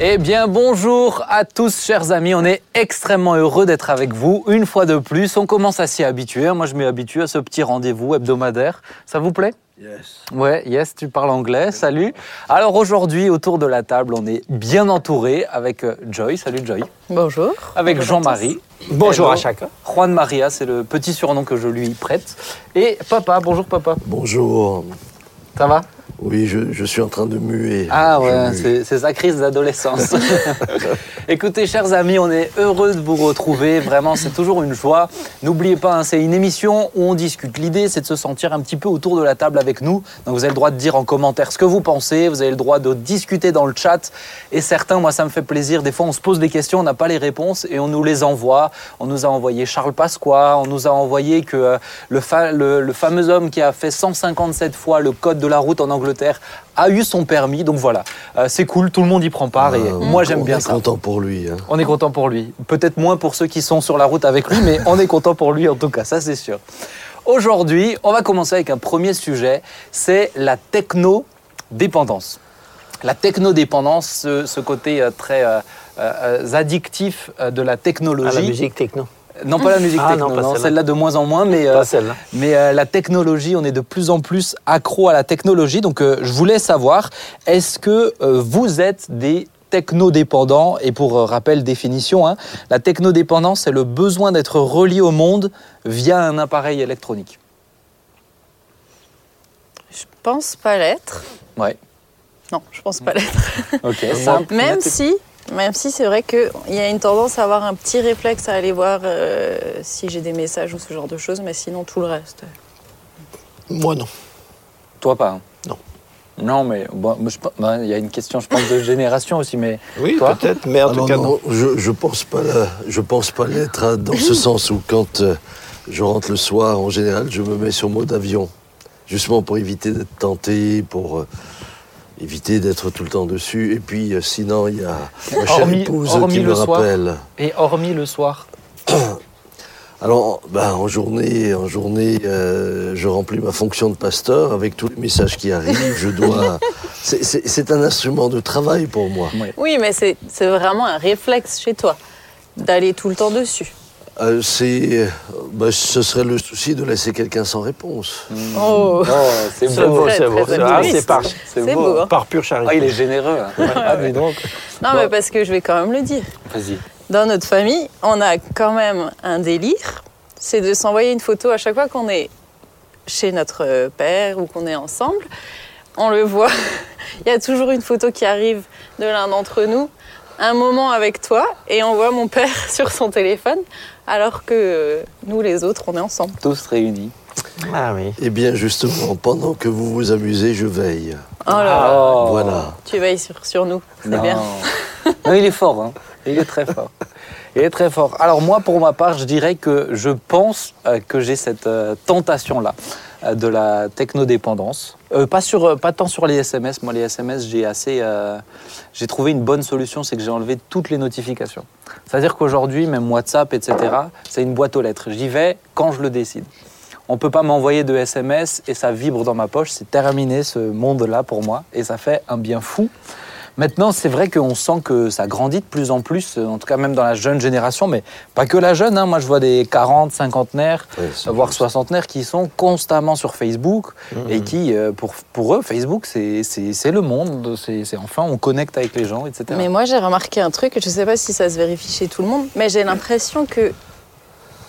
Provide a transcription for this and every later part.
Eh bien, bonjour à tous, chers amis. On est extrêmement heureux d'être avec vous une fois de plus. On commence à s'y habituer. Moi, je m'y habitue à ce petit rendez-vous hebdomadaire. Ça vous plaît? Yes. Ouais, yes, tu parles anglais. Salut. Alors aujourd'hui, autour de la table, on est bien entouré avec euh, Joy. Salut Joy. Bonjour. Avec Bonjour à Jean-Marie. Bonjour Hello. à chacun. Juan Maria, c'est le petit surnom que je lui prête. Et papa, bonjour papa. Bonjour. Ça va? Oui, je, je suis en train de muer. Ah ouais, c'est sa crise d'adolescence. Écoutez, chers amis, on est heureux de vous retrouver. Vraiment, c'est toujours une joie. N'oubliez pas, hein, c'est une émission où on discute. L'idée, c'est de se sentir un petit peu autour de la table avec nous. Donc, vous avez le droit de dire en commentaire ce que vous pensez. Vous avez le droit de discuter dans le chat. Et certains, moi, ça me fait plaisir. Des fois, on se pose des questions, on n'a pas les réponses et on nous les envoie. On nous a envoyé Charles Pasqua. On nous a envoyé que euh, le, fa- le- le fameux homme qui a fait 157 fois le code de la route en Angleterre a eu son permis. Donc voilà, Euh, c'est cool, tout le monde y prend part et Ah, moi j'aime on bien est ça. content pour lui. hein. On est content pour lui. Peut-être moins pour ceux qui sont sur la route avec lui, mais on est content pour lui en tout cas, ça c'est sûr. Aujourd'hui, on va commencer avec un premier sujet, c'est la techno-dépendance. La techno-dépendance, ce, ce côté euh, très euh, euh, addictif euh, de la À technologie. la musique techno. Non, pas la musique Ah, techno, non, celle-là. de moins en moins, mais, euh, mais euh, la technologie, on est de plus en plus accro à la technologie. Donc, euh, je voulais savoir, est-ce que euh, vous êtes des technodépendants? Et pour euh, rappel, définition, hein, la technodépendance, c'est le besoin d'être relié au monde via un appareil électronique. Je pense pas l'être. Ouais. Non, je pense pas l'être. Ok. Simple, Même si, même si c'est vrai qu'il y a une tendance à avoir un petit réflexe à aller voir euh, si j'ai des messages ou ce genre de choses, mais sinon tout le reste. Moi non. Toi pas. hein Non. Non, mais bon, ben, il y a une question, je pense, de génération aussi, mais Oui, Toi peut-être, mais en Alors tout cas non, non. je, je pense pas la- je pense pas l'être hein, dans ce sens où quand euh, je rentre le soir, en général, je me mets sur mode avion, justement pour éviter d'être tenté, pour euh, éviter d'être tout le temps dessus. Et puis euh, sinon, il y a ma chère Hormis- épouse hormis qui le me soir. rappelle. et hormis le soir. Alors, ben, en journée, en journée, euh, je remplis ma fonction de pasteur avec tous les messages qui arrivent. Je dois. c'est- C'est c'est un instrument de travail pour moi. Oui, mais c'est c'est vraiment un réflexe chez toi d'aller tout le temps dessus. Euh, c'est, ben, ce serait le souci de laisser quelqu'un sans réponse. Oh, Oh, c'est C'est beau, très, c'est beau. c'est- Ah, par, C'est c'est beau. beau. hein. par pure charité. Ah, il est généreux. hein. Ah, donc. Non, Bon. mais parce que je vais quand même le dire. Vas-y. Dans notre famille, on a quand même un délire, c'est de s'envoyer une photo à chaque fois qu'on est chez notre père ou qu'on est ensemble. On le voit, il y a toujours une photo qui arrive de l'un d'entre nous, un moment avec toi, et on voit mon père sur son téléphone, alors que euh, nous, les autres, on est ensemble. Tous réunis. Ah oui. Eh bien, justement, pendant que vous vous amusez, je veille. Oh là là, Oh. Voilà. tu veilles sur, sur nous, c'est bien. Non, il est fort, hein. Il est très fort. Il est très fort. Alors moi, pour ma part, je dirais que je pense euh, que j'ai cette euh, tentation-là euh, de la technodépendance. Euh, pas, sur, pas tant sur les SMS. Moi, les SMS, j'ai assez, j'ai trouvé une bonne solution, c'est que j'ai enlevé toutes les notifications. C'est-à-dire qu'aujourd'hui, même WhatsApp, etc., c'est une boîte aux lettres. J'y vais quand je le décide. On ne peut pas m'envoyer de SMS et ça vibre dans ma poche. C'est terminé ce monde-là pour moi et ça fait un bien fou. Maintenant, c'est vrai qu'on sent que ça grandit de plus en plus, euh, en tout cas même dans la jeune génération, mais pas que la jeune. hein. Moi, je vois des 40, cinquantenaires, Ouais, c'est voire juste. soixantenaires qui sont constamment sur Facebook et qui, euh, pour, pour eux, Facebook, c'est c'est- c'est le monde. C'est c'est enfin, on connecte avec les gens, etc. Mais moi, j'ai remarqué un truc, je ne sais pas si ça se vérifie chez tout le monde, mais j'ai l'impression que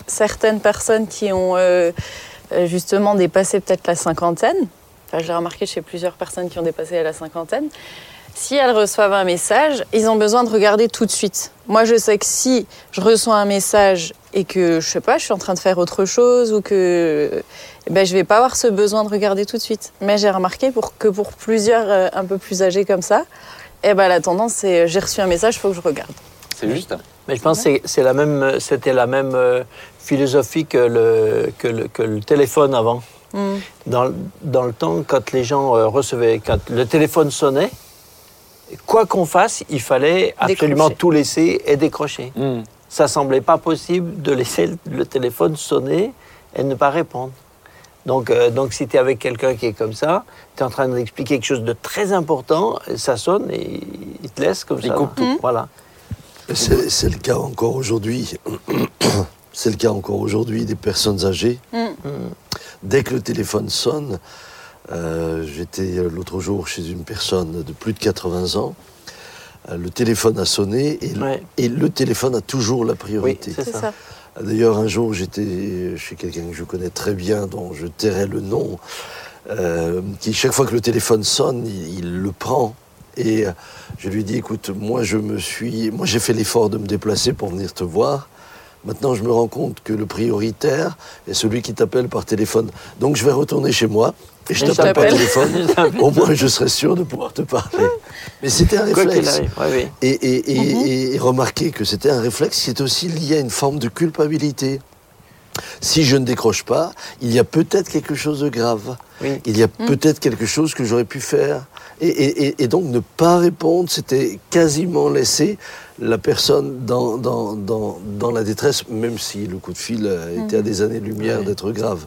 certaines personnes qui ont euh, euh, justement dépassé peut-être la cinquantaine, enfin, je l'ai remarqué chez plusieurs personnes qui ont dépassé la cinquantaine, si elles reçoivent un message, ils ont besoin de regarder tout de suite. Moi, je sais que si je reçois un message et que, je sais pas, je suis en train de faire autre chose ou que eh ben, je vais pas avoir ce besoin de regarder tout de suite. Mais j'ai remarqué pour, que pour plusieurs euh, un peu plus âgés comme ça, eh ben, la tendance, c'est j'ai reçu un message, il faut que je regarde. C'est juste. Mais je pense que c'est- c'est la même, c'était la même euh, philosophie que le, que le, que le téléphone avant. Mm. Dans, dans le temps, quand les gens euh, recevaient, quand le téléphone sonnait, quoi qu'on fasse, il fallait absolument Décrocher. tout laisser et décrocher. Hmm. Ça semblait pas possible de laisser le- téléphone sonner et ne pas répondre. Donc, euh, donc si tu es avec quelqu'un qui est comme ça, tu es en train d'expliquer quelque chose de très important, ça sonne et il te laisse comme Il ça. coupe tout. Voilà. C'est c'est le cas encore aujourd'hui. C'est le cas encore aujourd'hui des personnes âgées. Mm. Dès que le téléphone sonne, euh, j'étais euh, l'autre jour chez une personne de plus de 80 ans. euh, le téléphone a sonné et, Ouais. et le téléphone a toujours la priorité. ça. D'ailleurs, un jour, j'étais chez quelqu'un que je connais très bien, dont je tairai le nom, euh, qui, chaque fois que le téléphone sonne, il, il le prend. Et euh, je lui dis, écoute, moi, je me suis, moi, j'ai fait l'effort de me déplacer pour venir te voir. Maintenant, je me rends compte que le prioritaire est celui qui t'appelle par téléphone. Donc, je vais retourner chez moi et je t'appelle par téléphone. Au moins, je serai sûr de pouvoir te parler. Mais c'était un Quoi réflexe. arrive. Oui, oui. Et, et, et- Mhm. et- et remarquez que c'était un réflexe qui est aussi lié à une forme de culpabilité. Si je ne décroche pas, il y a peut-être quelque chose de grave. Oui. Il y a peut-être quelque chose que j'aurais pu faire. Et, et- et- et donc ne pas répondre, c'était quasiment laisser la personne dans, dans, dans, dans la détresse, même si le coup de fil était à des années-lumière d'être grave.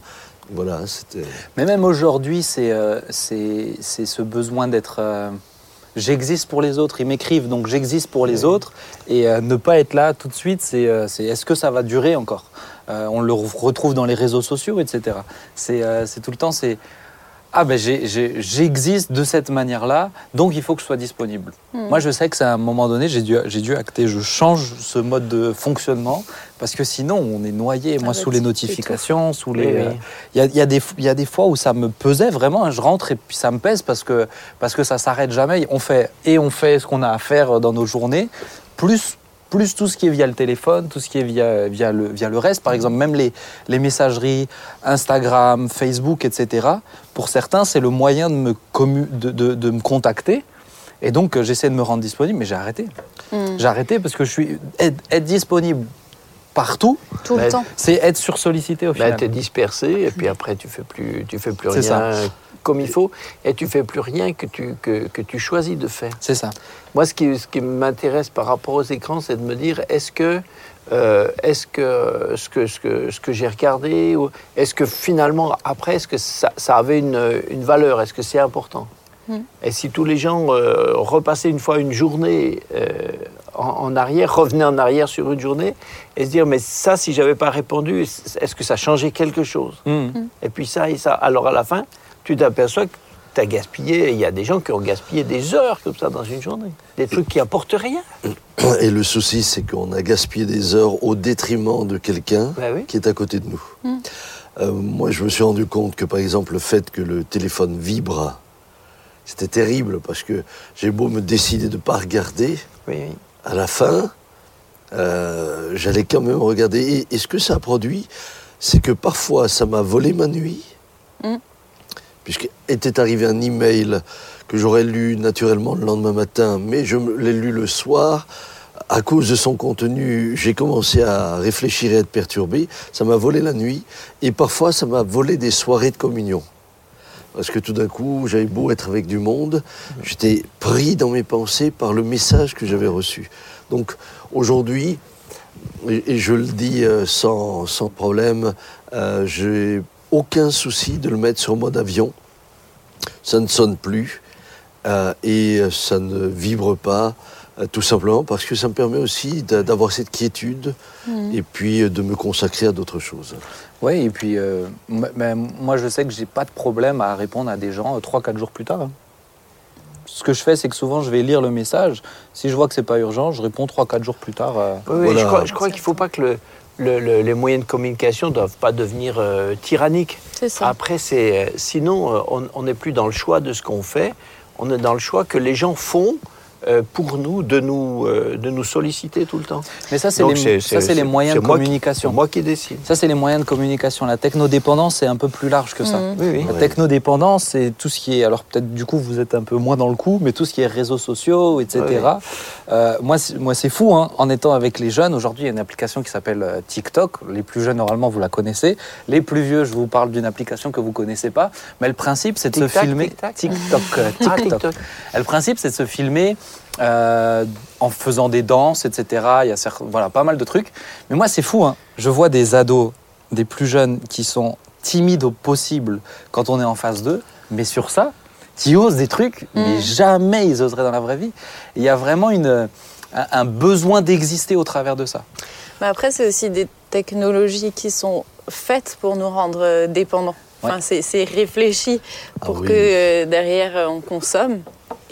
Voilà, c'était... Mais même aujourd'hui, c'est euh, c'est c'est ce besoin d'être. euh, j'existe pour les autres. Ils m'écrivent, donc j'existe pour les autres. Et euh, ne pas être là tout de suite, c'est c'est est-ce que ça va durer encore? On le re- retrouve dans les réseaux sociaux, etc. C'est c'est tout le temps, c'est. Ah ben j'ai- j'ai- j'existe de cette manière-là, donc il faut que je sois disponible. Moi je sais que c'est à un moment donné, j'ai dû, j'ai dû acter, je change ce mode de fonctionnement, parce que sinon on est noyé, moi Ah bah, sous les notifications, sous les... Oui, oui. euh, il y a, il y a des, il y a des fois où ça me pesait vraiment, hein, je rentre et puis ça me pèse parce que, parce que ça s'arrête jamais. On fait, et on fait ce qu'on a à faire dans nos journées, plus, plus tout ce qui est via le téléphone, tout ce qui est via, via, le, via le reste. Par exemple, même les, les messageries, Instagram, Facebook, etc. Pour certains, c'est le moyen de me, commu- de, de- de me contacter. Et donc, euh, j'essaie de me rendre disponible, mais j'ai arrêté. Mm. J'ai arrêté parce que je suis être, être disponible partout, Tout Bah, le temps. c'est être sursollicité au Ben, final. tu es dispersé et puis après tu fais plus, tu fais plus rien comme il faut et tu fais plus rien que tu, que, que tu choisis de faire. C'est ça. Moi, ce qui, ce qui m'intéresse par rapport aux écrans, c'est de me dire est-ce que, euh, est-ce que ce que, ce que, ce que j'ai regardé, ou est-ce que finalement, après, est-ce que ça, ça avait une, une valeur? Est-ce que c'est important? Mm. Et si tous les gens euh, repassaient une fois une journée euh, en, en arrière, revenaient en arrière sur une journée, et se dire mais ça, si j'avais pas répondu, est-ce que ça changeait quelque chose? Mhm. et puis ça et ça. Alors à la fin, tu t'aperçois que tu as gaspillé, il y a des gens qui ont gaspillé des heures comme ça dans une journée. Des trucs qui apportent rien. Et le souci, c'est qu'on a gaspillé des heures au détriment de quelqu'un Ben oui. qui est à côté de nous. Euh, moi, je me suis rendu compte que, par exemple, le fait que le téléphone vibre, c'était terrible parce que j'ai beau me décider de ne pas regarder, Oui, oui. à la fin, euh, j'allais quand même regarder. Et, et ce que ça a produit, c'est que parfois, ça m'a volé ma nuit, Mm. Puisqu'était arrivé un email que j'aurais lu naturellement le lendemain matin, mais je l'ai lu le soir. À cause de son contenu, j'ai commencé à réfléchir et à être perturbé. Ça m'a volé la nuit et parfois ça m'a volé des soirées de communion. Parce que tout d'un coup, j'avais beau être avec du monde, j'étais pris dans mes pensées par le message que j'avais reçu. Donc aujourd'hui, et, et je le dis euh, sans, sans problème, euh, j'ai aucun souci de le mettre sur mode avion. Ça ne sonne plus euh, et ça ne vibre pas, euh, tout simplement parce que ça me permet aussi d'a- d'avoir cette quiétude Mm. et puis euh, de me consacrer à d'autres choses. Oui, et puis euh, moi je sais que j'ai pas de problème à répondre à des gens 3-4 jours plus tard. hein. Ce que je fais, c'est que souvent je vais lire le message. Si je vois que c'est pas urgent, je réponds 3-4 jours plus tard. euh. Oui, Voilà. je crois, je crois qu'il ne faut pas que le, le- le- les moyens de communication ne doivent pas devenir euh, tyranniques. C'est ça. Après, c'est, euh, sinon, euh, on n'est plus dans le choix de ce qu'on fait, on est dans le choix que les gens font pour nous, de nous, euh, de nous solliciter tout le temps. Mais ça, c'est les, ça, c'est les moyens de qui- communication. C'est moi qui décide. Ça, c'est les moyens de communication. La technodépendance, c'est un peu plus large que ça. Mhm. Oui, oui. La technodépendance, c'est tout ce qui est. Alors, peut-être du coup, vous êtes un peu moins dans le coup, mais tout ce qui est réseaux sociaux, etc. Euh, moi, c'est- moi, c'est fou, hein, en étant avec les jeunes. Aujourd'hui, il y a une application qui s'appelle euh, TikTok. Les plus jeunes, normalement, vous la connaissez. Les plus vieux, je vous parle d'une application que vous connaissez pas. Mais le principe, c'est de se filmer. TikTok. euh, Ah, TikTok. TikTok. Le principe, c'est de se filmer euh, en faisant des danses, etc. Il y a certes- voilà, pas mal de trucs. Mais moi, c'est fou. hein. Je vois des ados, des plus jeunes, qui sont timides au possible quand on est en face d'eux. Mais sur ça, qui osent des trucs, mais Mm. jamais ils oseraient dans la vraie vie. Il y a vraiment une, un, un besoin d'exister au travers de ça. Mais après, c'est aussi des technologies qui sont faites pour nous rendre euh, dépendants. Ouais. c'est- c'est réfléchi Ah pour oui. que euh, derrière on consomme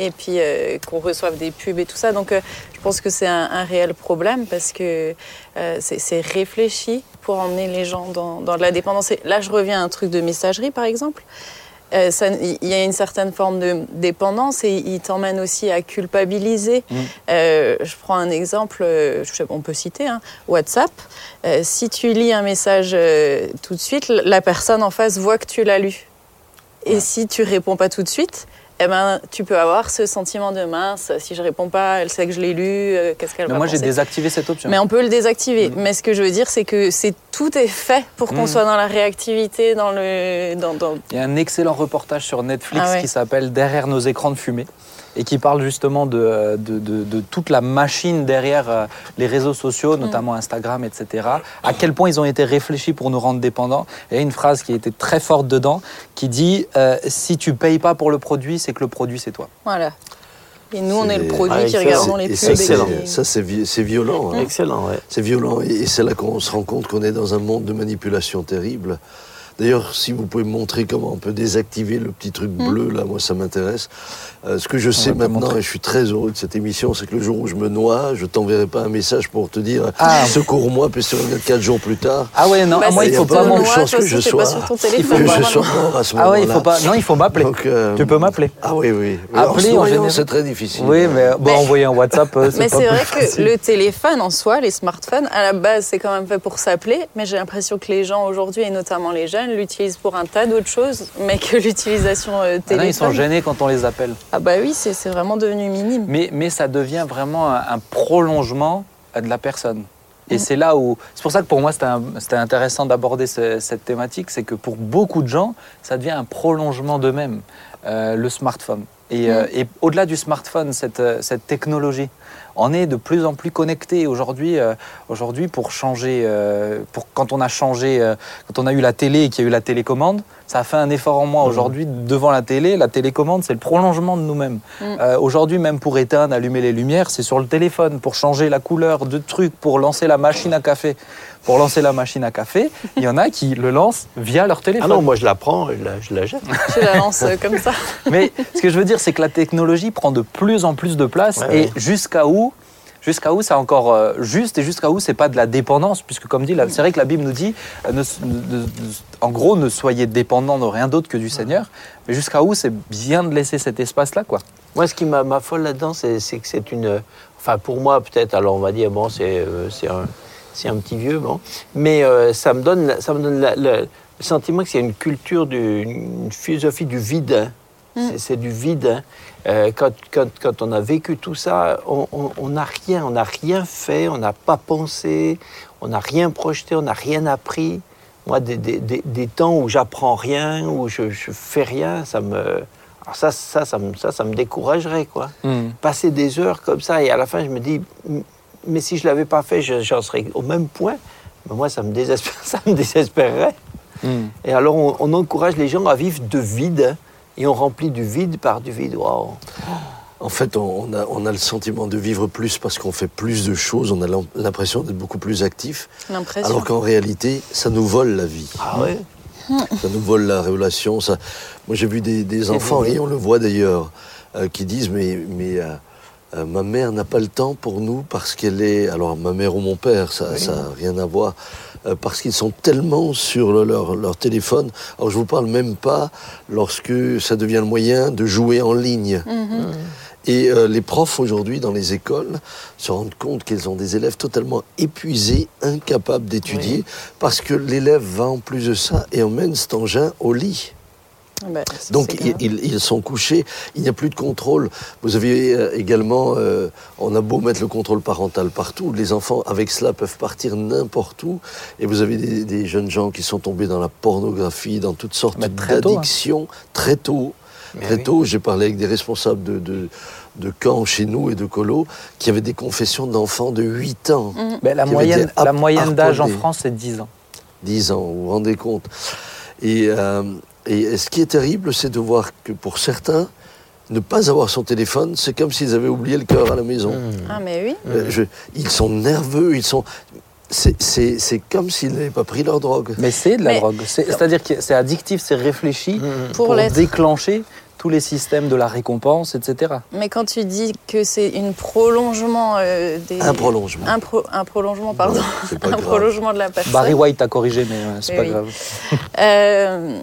et puis euh, qu'on reçoive des pubs et tout ça. Donc, euh, je pense que c'est un, un réel problème parce que euh, c'est réfléchi pour emmener les gens dans, dans de la dépendance. Et là, je reviens à un truc de messagerie, par exemple. Il y a une certaine forme de dépendance et il t'emmène aussi à culpabiliser. Mm. Euh, je prends un exemple, je sais on peut citer, hein, WhatsApp. Si tu lis un message tout de suite, la personne en face voit que tu l'as lu. Et si tu réponds pas tout de suite, eh ben, tu peux avoir ce sentiment de mince. Si je réponds pas, elle sait que je l'ai lu. euh, Qu'est-ce qu'elle va moi, j'ai désactivé cette option. mais on peut le désactiver. Mm. Mais ce que je veux dire, c'est que c'est tout est fait pour qu'on Mm. soit dans la réactivité, dans le, dans, dans- Il y a un excellent reportage sur Netflix Ah ouais. qui s'appelle Derrière nos écrans de fumée et qui parle justement de, de, de- de toute la machine derrière euh, les réseaux sociaux, Mm. notamment Instagram, etc. À quel point ils ont été réfléchis pour nous rendre dépendants. Et il y a une phrase qui était très forte dedans qui dit euh, Si tu payes pas pour le produit, c'est que le produit, c'est toi. voilà. Et nous, on est le produit Ah, qui regardons les Et pubs. et excellent. ça, c'est vi- c'est violent. hein. Excellent, ouais. C'est violent et et c'est là qu'on se rend compte qu'on est dans un monde de manipulation terrible. D'ailleurs, si vous pouvez me montrer comment on peut désactiver le petit truc Hmm. bleu, là, moi, ça m'intéresse. Euh, ce que je sais maintenant, et je suis très heureux de cette émission, c'est que le jour où je me noie, je t'enverrai pas un message pour te dire Ah. secours-moi, puis se remettre quatre jours plus tard. Ah ouais, non, Bah, moi, c'est- il faut y a pas pas chance que je sois- Il faut que je sois mort à ce moment-là. Ah ouais, il faut pas. Non, il faut m'appeler. Euh, Tu peux m'appeler. Ah oui, oui. Appeler, en général. c'est très difficile. Oui, mais bon, envoyer un WhatsApp, euh, Mais pas c'est vrai que le téléphone en soi, les smartphones, à la base, c'est quand même fait pour s'appeler. Mais j'ai l'impression que les gens aujourd'hui, et notamment les jeunes, l'utilisent pour un tas d'autres choses, mais que l'utilisation euh, Ah non, ils sont gênés quand on les appelle. Ah bah oui, c'est vraiment devenu minime. Mais, mais ça devient vraiment un, un prolongement de la personne. Et Mm. c'est là où. C'est pour ça que pour moi, c'était intéressant d'aborder ce- cette thématique. C'est que pour beaucoup de gens, ça devient un prolongement d'eux-mêmes, euh, le smartphone. Et, euh, et au-delà du smartphone, cette, euh, cette technologie, on est de plus en plus. Aujourd'hui, euh, aujourd'hui pour changer, euh, quand on a changé, euh, quand on a eu la télé et qu'il y a eu la télécommande, ça a fait un effort en moi. Aujourd'hui, devant la télé, la télécommande, c'est le prolongement de nous-mêmes. Euh, Aujourd'hui, même pour éteindre, allumer les lumières, c'est sur le téléphone. Pour changer la couleur de trucs, pour lancer la machine à café. Pour lancer la machine à café, il y en a qui le lancent via leur Ah téléphone. non, moi je la prends, je la, je la jette. Je la lance euh, comme ça. Mais ce que je veux dire, c'est que la technologie prend de plus en plus de place Ouais, et ouais. jusqu'à où Jusqu'à où c'est encore euh, juste et jusqu'à où c'est pas de la dépendance Puisque, comme dit, la- c'est vrai que la Bible nous dit, euh, ne- ne- ne- en gros, ne soyez dépendants de rien d'autre que du Seigneur. Mais jusqu'à où c'est bien de laisser cet espace-là, quoi. Moi, ce qui m'a- m'affole là-dedans, c'est c'est que c'est une. Enfin, pour moi, peut-être, alors on va dire, bon, c'est euh, c'est un, c'est un petit vieux, bon. Mais euh, ça me donne, ça me donne la- la- le sentiment que c'est une culture, du, une philosophie du vide. hein. C'est- C'est du vide. Hein. Euh, quand, quand, quand on a vécu tout ça, on n'a rien, on n'a rien fait, on n'a pas pensé, on n'a rien projeté, on n'a rien appris. Moi, des, des- des- des temps où j'apprends rien, où je, je fais rien, ça me. Alors ça, ça, ça, me, ça, ça me découragerait, quoi. Passer des heures comme ça, et à la fin, je me dis, mais si je l'avais pas fait, je- j'en serais au même point. Mais moi, ça me, désespère, ça me désespérerait. Et alors, on, on encourage les gens à vivre de vide, et on remplit du vide par du vide. Waouh. En fait, on a, on a le sentiment de vivre plus parce qu'on fait plus de choses, on a l'im- l'impression d'être beaucoup plus actif, L'impression. alors qu'en réalité, ça nous vole la vie. Ah ouais? Ça nous vole la révélation. Ça... Moi, j'ai vu des, des enfants, et on le voit d'ailleurs, euh, qui disent Mais, mais euh, euh, ma mère n'a pas le temps pour nous parce qu'elle est. Alors, ma mère ou mon père, ça n'a rien à voir. Euh, parce qu'ils sont tellement sur le- leur, leur téléphone. Alors, je vous parle même pas lorsque ça devient le moyen de jouer en ligne. Et euh, les profs aujourd'hui dans les écoles se rendent compte qu'ils ont des élèves totalement épuisés, incapables d'étudier, parce que l'élève va en plus de ça et emmène cet engin au lit. Ah bah, Donc ils, grave. ils- ils sont couchés, il n'y a plus de contrôle. Vous avez euh, également, euh, on a beau mettre le contrôle parental partout, les enfants avec cela peuvent partir n'importe où. Et vous avez des, des jeunes gens qui sont tombés dans la pornographie, dans toutes sortes Mais très tôt, hein. d'addictions très tôt. Mais Très oui. tôt, j'ai parlé avec des responsables de, de, de camps chez nous et de colos qui avaient des confessions d'enfants de 8 ans. Mm. Ben, la moyenne, la moyenne d'âge en. France, c'est 10 ans. 10 ans, vous vous rendez compte et, euh, Et ce qui est terrible, c'est de voir que pour certains, ne pas avoir son téléphone, c'est comme s'ils avaient oublié le cœur à la maison. Ah, mais oui. Euh, je- ils sont nerveux, ils sont. C'est- C'est c'est comme s'ils n'avaient pas pris leur drogue. Mais c'est de la Mais- drogue. C'est- C'est-à-dire que c'est addictif, c'est réfléchi Pour pour, l'être. déclencher tous les systèmes de la récompense, etc. Mais quand tu dis que c'est une prolongement euh, des. Un prolongement. Un, pro- un prolongement, pardon. c'est pas un grave. prolongement de la personne. Barry White a corrigé, mais euh, c'est pas oui. grave. Euh,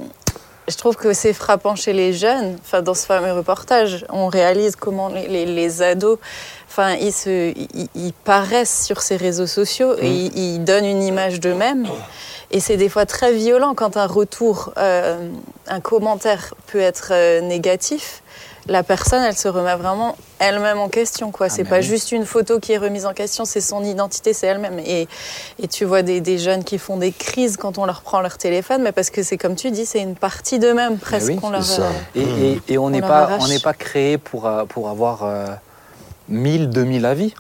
je trouve que c'est frappant chez les jeunes. Enfin, dans ce fameux reportage, on réalise comment les, les- les ados, enfin, ils, se, ils, ils paraissent sur ces réseaux sociaux et ils, ils donnent une image d'eux-mêmes. Et c'est des fois très violent quand un retour, euh, un commentaire peut être euh, négatif. La personne, elle se remet vraiment elle-même en question. quoi. c'est mais pas oui. juste une photo qui est remise en question, c'est son identité, c'est elle-même. Et, et tu vois des, des jeunes qui font des crises quand on leur prend leur téléphone, mais parce que c'est comme tu dis, c'est une partie d'eux-mêmes presque. oui, qu'on leur, c'est ça. euh, Et, et- et on n'est pas, on n'est pas créé pour, euh, pour avoir euh, 1000, 2000 avis.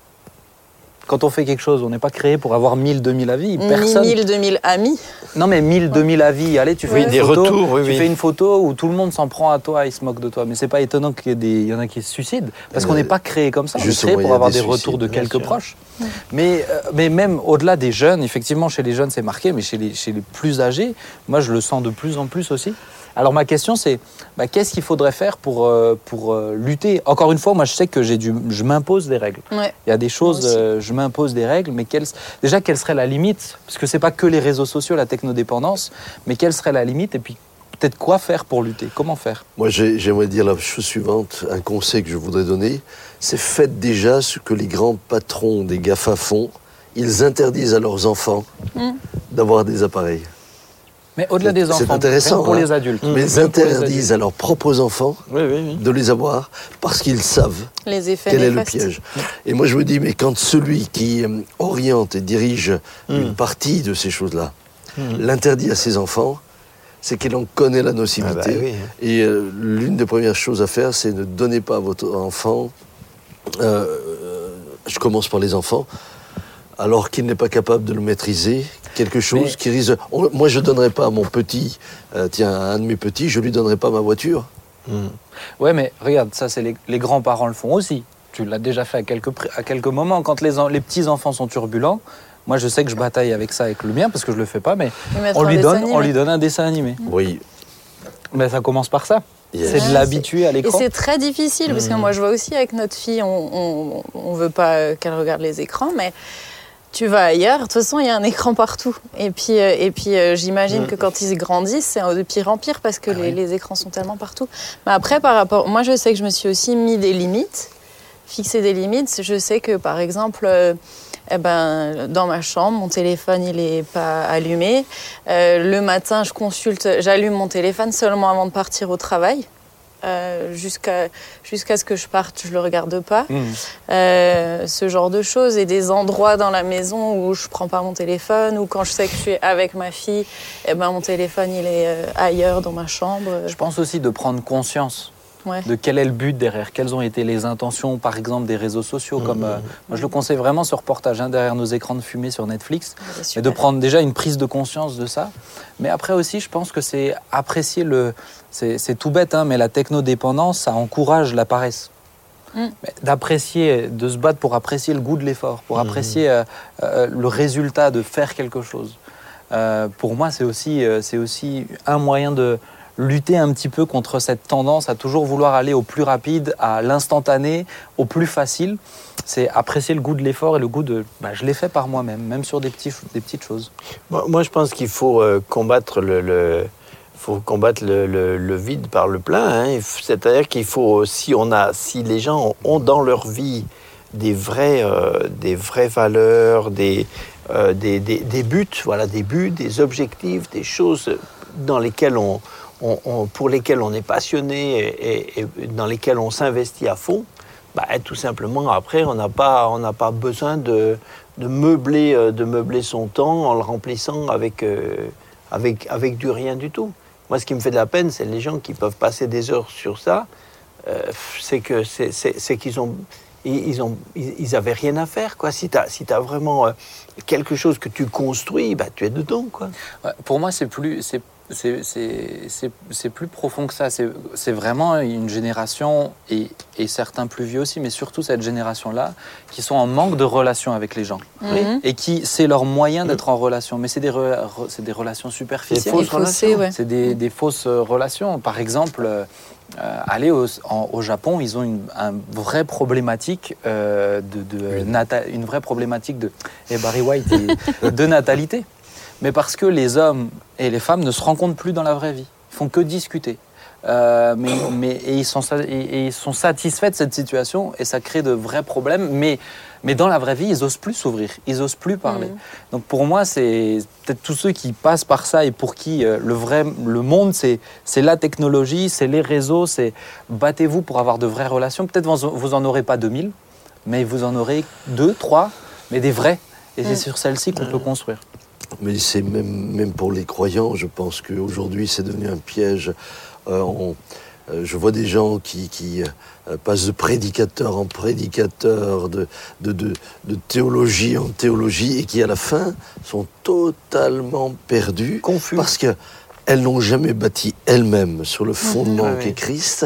Quand on fait quelque chose, on n'est pas créé pour avoir 1000, 2000 avis. Personne. 1000, 2000 amis. Non, mais 1000, 2000 avis. Allez, tu fais Oui, une des photo. retours, oui, tu oui. fais une photo où tout le monde s'en prend à toi, il se moque de toi. Mais c'est pas étonnant qu'il y, ait des- il y en a qui se suicident. Parce qu'on Euh, n'est pas créé comme ça. On est créé pour avoir des des, retours de quelques sûr. proches. Mais, euh, mais même au-delà des jeunes, effectivement, chez les jeunes, c'est marqué, mais chez les, chez les plus âgés, moi, je le sens de plus en plus aussi. Alors ma question c'est, bah, qu'est-ce qu'il faudrait faire pour, euh, pour euh, lutter? Encore une fois, moi je sais que j'ai dû, je m'impose des règles. Ouais. Il y a des choses, euh, je m'impose des règles, mais quelle, déjà quelle serait la limite? Parce que c'est pas que les réseaux sociaux, la technodépendance, mais quelle serait la limite? Et puis peut-être quoi faire pour lutter? Comment faire? Moi, j'ai- j'aimerais dire la chose suivante, un conseil que je voudrais donner, c'est faites déjà ce que les grands patrons des GAFA font. Ils interdisent à leurs enfants Mm. d'avoir des appareils. Mais au-delà des C'est enfants, intéressant, pour hein. les adultes. Mais ils interdisent à leurs propres enfants Oui, oui, oui. de les avoir parce qu'ils savent Les effets quel est le piège. Et moi, je me dis, mais quand celui qui euh, oriente et dirige Hmm. une partie de ces choses-là l'interdit à ses enfants, c'est qu'il en connaît la Ah nocivité. bah oui. Et euh, l'une des premières choses à faire, c'est ne donnez pas à votre enfant, euh, je commence par les enfants, alors qu'il n'est pas capable de le maîtriser, quelque chose Mais- qui risque... on- moi, je ne donnerai pas à mon petit, euh, tiens, à un de mes petits, je lui donnerai pas ma voiture. Mm. Ouais, mais regarde, ça, c'est les, les grands-parents le font aussi. Tu l'as déjà fait à quelques, à quelques moments. Quand les, les petits-enfants sont turbulents, moi, je sais que je bataille avec ça avec le mien parce que je le fais pas, mais on lui, donne, on lui donne un dessin animé. Oui. Mais ça commence par ça. Yes. C'est de l'habituer à Et l'écran. c'est très difficile, parce que moi je vois aussi avec notre fille, on, on, on veut pas euh, qu'elle regarde les écrans, mais tu vas ailleurs, de toute façon il y a un écran partout. Et puis, euh, et puis euh, j'imagine que quand ils grandissent, c'est de pire en pire, parce que les, les écrans sont tellement partout. Mais après, par rapport, moi je sais que je me suis aussi mis des limites, fixé des limites. Je sais que par exemple, euh, eh ben, dans ma chambre, mon téléphone il est pas allumé. Le matin, je consulte, j'allume mon téléphone seulement avant de partir au travail. Euh, jusqu'à jusqu'à ce que je parte, je le regarde pas. Mmh. Euh, ce genre de choses et des endroits dans la maison où je prends pas mon téléphone ou quand je sais que je suis avec ma fille, eh ben mon téléphone il est euh, ailleurs dans ma chambre. Je pense aussi de prendre conscience Ouais. de quel est le but derrière, quelles ont été les intentions, par exemple, des réseaux sociaux. Comme, Mmh. euh, moi, je le conseille vraiment ce reportage hein, derrière nos écrans de fumée sur Netflix. C'est Et de prendre déjà une prise de conscience de ça. Mais après aussi, je pense que c'est apprécier le. C'est tout bête, hein, mais la technodépendance, ça encourage la paresse. Mm. Mais D'apprécier, de se battre pour apprécier le goût de l'effort, pour apprécier euh, euh, le résultat de faire quelque chose. Euh, pour moi, c'est aussi, euh, c'est aussi un moyen de lutter un petit peu contre cette tendance à toujours vouloir aller au plus rapide, à l'instantané, au plus facile. C'est apprécier le goût de l'effort et le goût de. bah, je l'ai fait par moi-même, même sur des, petits, des petites choses. Moi, je pense qu'il faut euh, combattre le, le- faut combattre le, vide par le plein. hein. C'est-à-dire qu'il faut, si on a, si les gens ont dans leur vie des vraies, euh, des vraies valeurs, des, euh, des, des- des buts, voilà, des buts, des objectifs, des choses dans lesquelles on, pour lesquelles on est passionné et, dans lesquelles on s'investit à fond. Bah, tout simplement, après, on n'a pas, pas besoin de, meubler, euh, de meubler son temps en le remplissant avec, euh, avec, avec du rien du tout. Moi, ce qui me fait de la peine, c'est les gens qui peuvent passer des heures sur ça. Euh, c'est qu'ils ont, ils, ont, ils, avaient rien à faire, quoi. Si tu as, si as vraiment quelque chose que tu construis, bah, tu es dedans, quoi. Pour moi, c'est plus, c'est, plus profond que ça. C'est vraiment une génération, et, et certains plus vieux aussi, mais surtout cette génération-là, qui sont en manque de relation avec les gens. Et qui, c'est leur moyen d'être en relation. Mais c'est des, re- relations superficielles. fausses ouais. C'est des, des fausses euh, relations. Par exemple, euh, aller au, en- au Japon, ils ont une un vraie problématique euh, de, de nata- une vraie problématique de et Barry White et- de natalité. Mais parce que les hommes et les femmes ne se rencontrent plus dans la vraie vie, ils font que discuter. Euh, mais, mais et ils, sont, sa- et, et ils sont satisfaits de cette situation et ça crée de vrais problèmes. Mais, mais dans la vraie vie, ils osent plus s'ouvrir, ils osent plus parler. Mhm. Donc pour moi, c'est peut-être tous ceux qui passent par ça et pour qui euh, le vrai, le monde, c'est la technologie, c'est les réseaux, c'est battez-vous pour avoir de vraies relations. Peut-être vous, vous en aurez pas 2000, mais vous en aurez deux, trois, mais des vrais. Et c'est Mm. sur celles-ci qu'on peut construire. Mais c'est même, même pour les croyants, je pense qu'aujourd'hui c'est devenu un piège. Euh, on- euh, je vois des gens qui, qui, euh, passent de prédicateur en prédicateur, de, de, de, de théologie en théologie, et qui à la fin sont totalement perdus Confus. parce que elles n'ont jamais bâti elles-mêmes sur le fondement Ouais, qu'est. Christ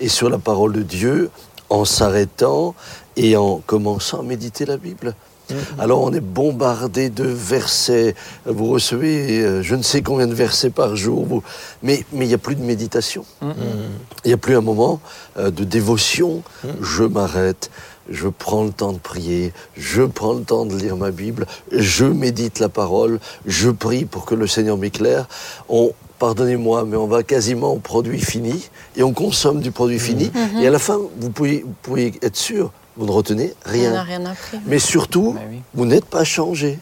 et sur la parole de Dieu en s'arrêtant et en commençant à méditer la Bible. Alors on est bombardé de versets, vous recevez euh, je ne sais combien de versets par jour, vous- mais mais il n'y a plus de méditation. Il n'y a plus un moment euh, de dévotion. Je m'arrête, je prends le temps de prier, je prends le temps de lire ma Bible, je médite la parole, je prie pour que le Seigneur m'éclaire. On, pardonnez-moi, mais on va quasiment au produit fini et on consomme du produit fini. Et à la fin, vous pouvez, vous pouvez être sûr, vous ne retenez On n'a rien. rien appris. Mais surtout, Mais oui. vous n'êtes pas changé.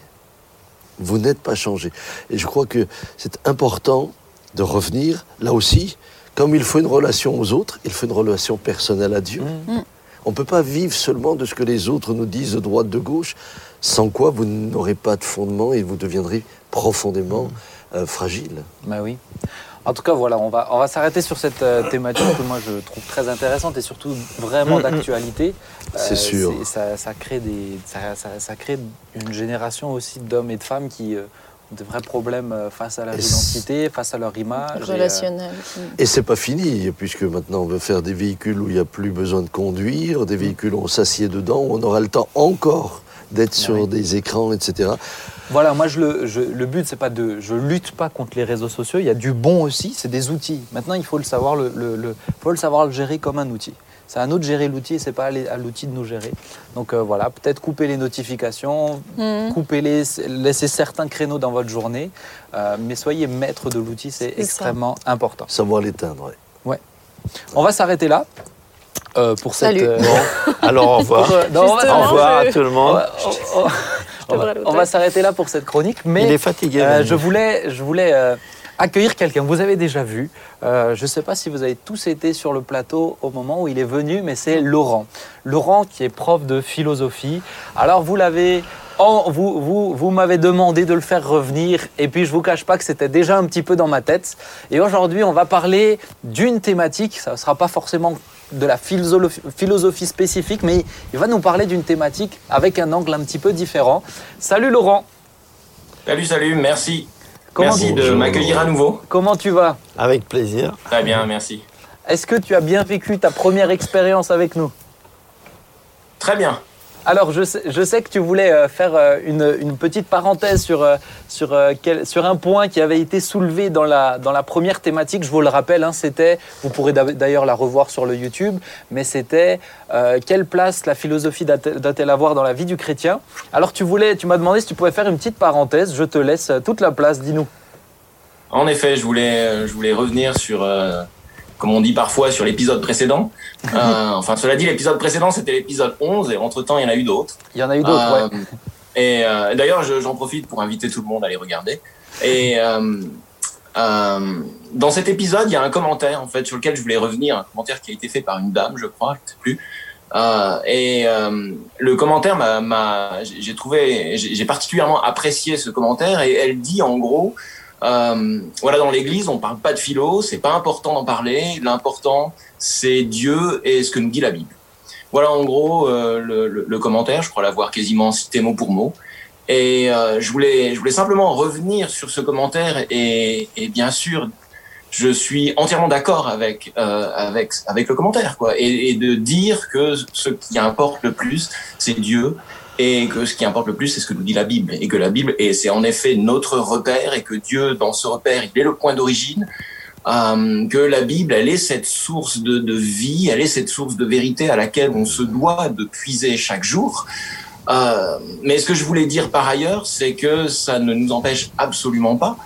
Vous n'êtes pas changé. Et je crois que c'est important de revenir, là aussi, comme il faut une relation aux autres, il faut une relation personnelle à Dieu. Mm. On ne peut pas vivre seulement de ce que les autres nous disent de droite, de gauche, sans quoi vous n'aurez pas de fondement et vous deviendrez profondément euh, fragile. Bah oui. En tout cas, voilà, on va, on va s'arrêter sur cette euh, thématique que moi je trouve très intéressante et surtout vraiment d'actualité. C'est sûr. c'est- Ça, ça crée des, ça, ça- ça crée une génération aussi d'hommes et de femmes qui euh, ont des vrais problèmes euh, face à la Et identité, face à leur image. et, euh, Relationnel. Et c'est pas fini, puisque maintenant on veut faire des véhicules où il n'y a plus besoin de conduire, des véhicules où on s'assied dedans, où on aura le temps encore d'être sur oui. des écrans, etc. Voilà, moi je le, je- le but c'est pas de, je lutte pas contre les réseaux sociaux. Il y a du bon aussi, c'est des outils. Maintenant il faut le savoir, le, le- le- faut le savoir le gérer comme un outil. C'est à nous de gérer l'outil, c'est pas à l'outil de nous gérer. Donc euh, voilà, peut-être couper les notifications, Mhm. couper les, laisser certains créneaux dans votre journée, euh, mais soyez maître de l'outil, c'est C'est ça. extrêmement important. Savoir l'éteindre. ouais. On va s'arrêter là euh, pour cette. Salut. euh, Alors au revoir. pour, euh, non, on va- Justement, Au revoir je- à tout le on monde. on- va- on s'arrêter là pour cette chronique, mais Il est fatigué. Euh, je voulais, je voulais euh, accueillir quelqu'un. Vous avez déjà vu. euh, je ne sais pas si vous avez tous été sur le plateau au moment où il est venu, mais c'est Laurent. Laurent qui est prof de philosophie. Alors vous l'avez. vous vous, vous m'avez demandé de le faire revenir et puis je vous cache pas que c'était déjà un petit peu dans ma tête. Et aujourd'hui, on va parler d'une thématique. Ça ne sera pas forcément de la philosoph- philosophie spécifique, mais il va nous parler d'une thématique avec un angle un petit peu différent. Salut Laurent, Salut, salut, merci. Comment merci de m'accueillir à nouveau. comment tu vas? Avec plaisir. Très bien, merci. Est-ce que tu as bien vécu ta première expérience avec nous? Très bien. Alors, je sais, je sais que tu voulais euh, faire euh, une, une petite parenthèse sur, euh, sur, quel- sur un point qui avait été soulevé dans la, dans la première thématique. Je vous le rappelle, hein, c'était, vous pourrez d'a- d'ailleurs la revoir sur le YouTube, mais c'était quelle place la philosophie doit- doit-elle avoir dans la vie du chrétien? Alors, tu, voulais, tu m'as demandé si tu pouvais faire une petite parenthèse. Je te laisse toute la place, dis-nous. En effet, je voulais, je voulais revenir sur, comme on dit parfois, sur l'épisode précédent. Euh, enfin, cela dit, l'épisode précédent, c'était l'épisode 11, et entre-temps, il y en a eu d'autres. Il y en a eu d'autres, Euh, ouais. Et euh, d'ailleurs, je- j'en profite pour inviter tout le monde à les regarder. Et euh, euh, dans cet épisode, il y a un commentaire en fait sur lequel je voulais revenir, un commentaire qui a été fait par une dame, je crois, je ne sais plus. Euh, et euh, le commentaire m'a, j'ai trouvé, j'ai particulièrement apprécié ce commentaire. Et elle dit en gros, euh, voilà, dans l'Église, on parle pas de philo, c'est pas important d'en parler. L'important, c'est Dieu et ce que nous dit la Bible. Voilà en gros euh, le, le- le commentaire, je crois l'avoir quasiment cité mot pour mot. Et euh, je, voulais, je voulais simplement revenir sur ce commentaire et, et bien sûr, je suis entièrement d'accord avec, euh, avec, avec le commentaire, quoi, et, et, de dire que ce qui importe le plus, c'est Dieu, et que ce qui importe le plus, c'est ce que nous dit la Bible, et que la Bible, et c'est en effet notre repère, et que Dieu, dans ce repère, il est le point d'origine, euh, que la Bible, elle est cette source de, de, vie, elle est cette source de vérité à laquelle on se doit de puiser chaque jour. Euh, mais ce que je voulais dire par ailleurs, c'est que ça ne nous empêche absolument pas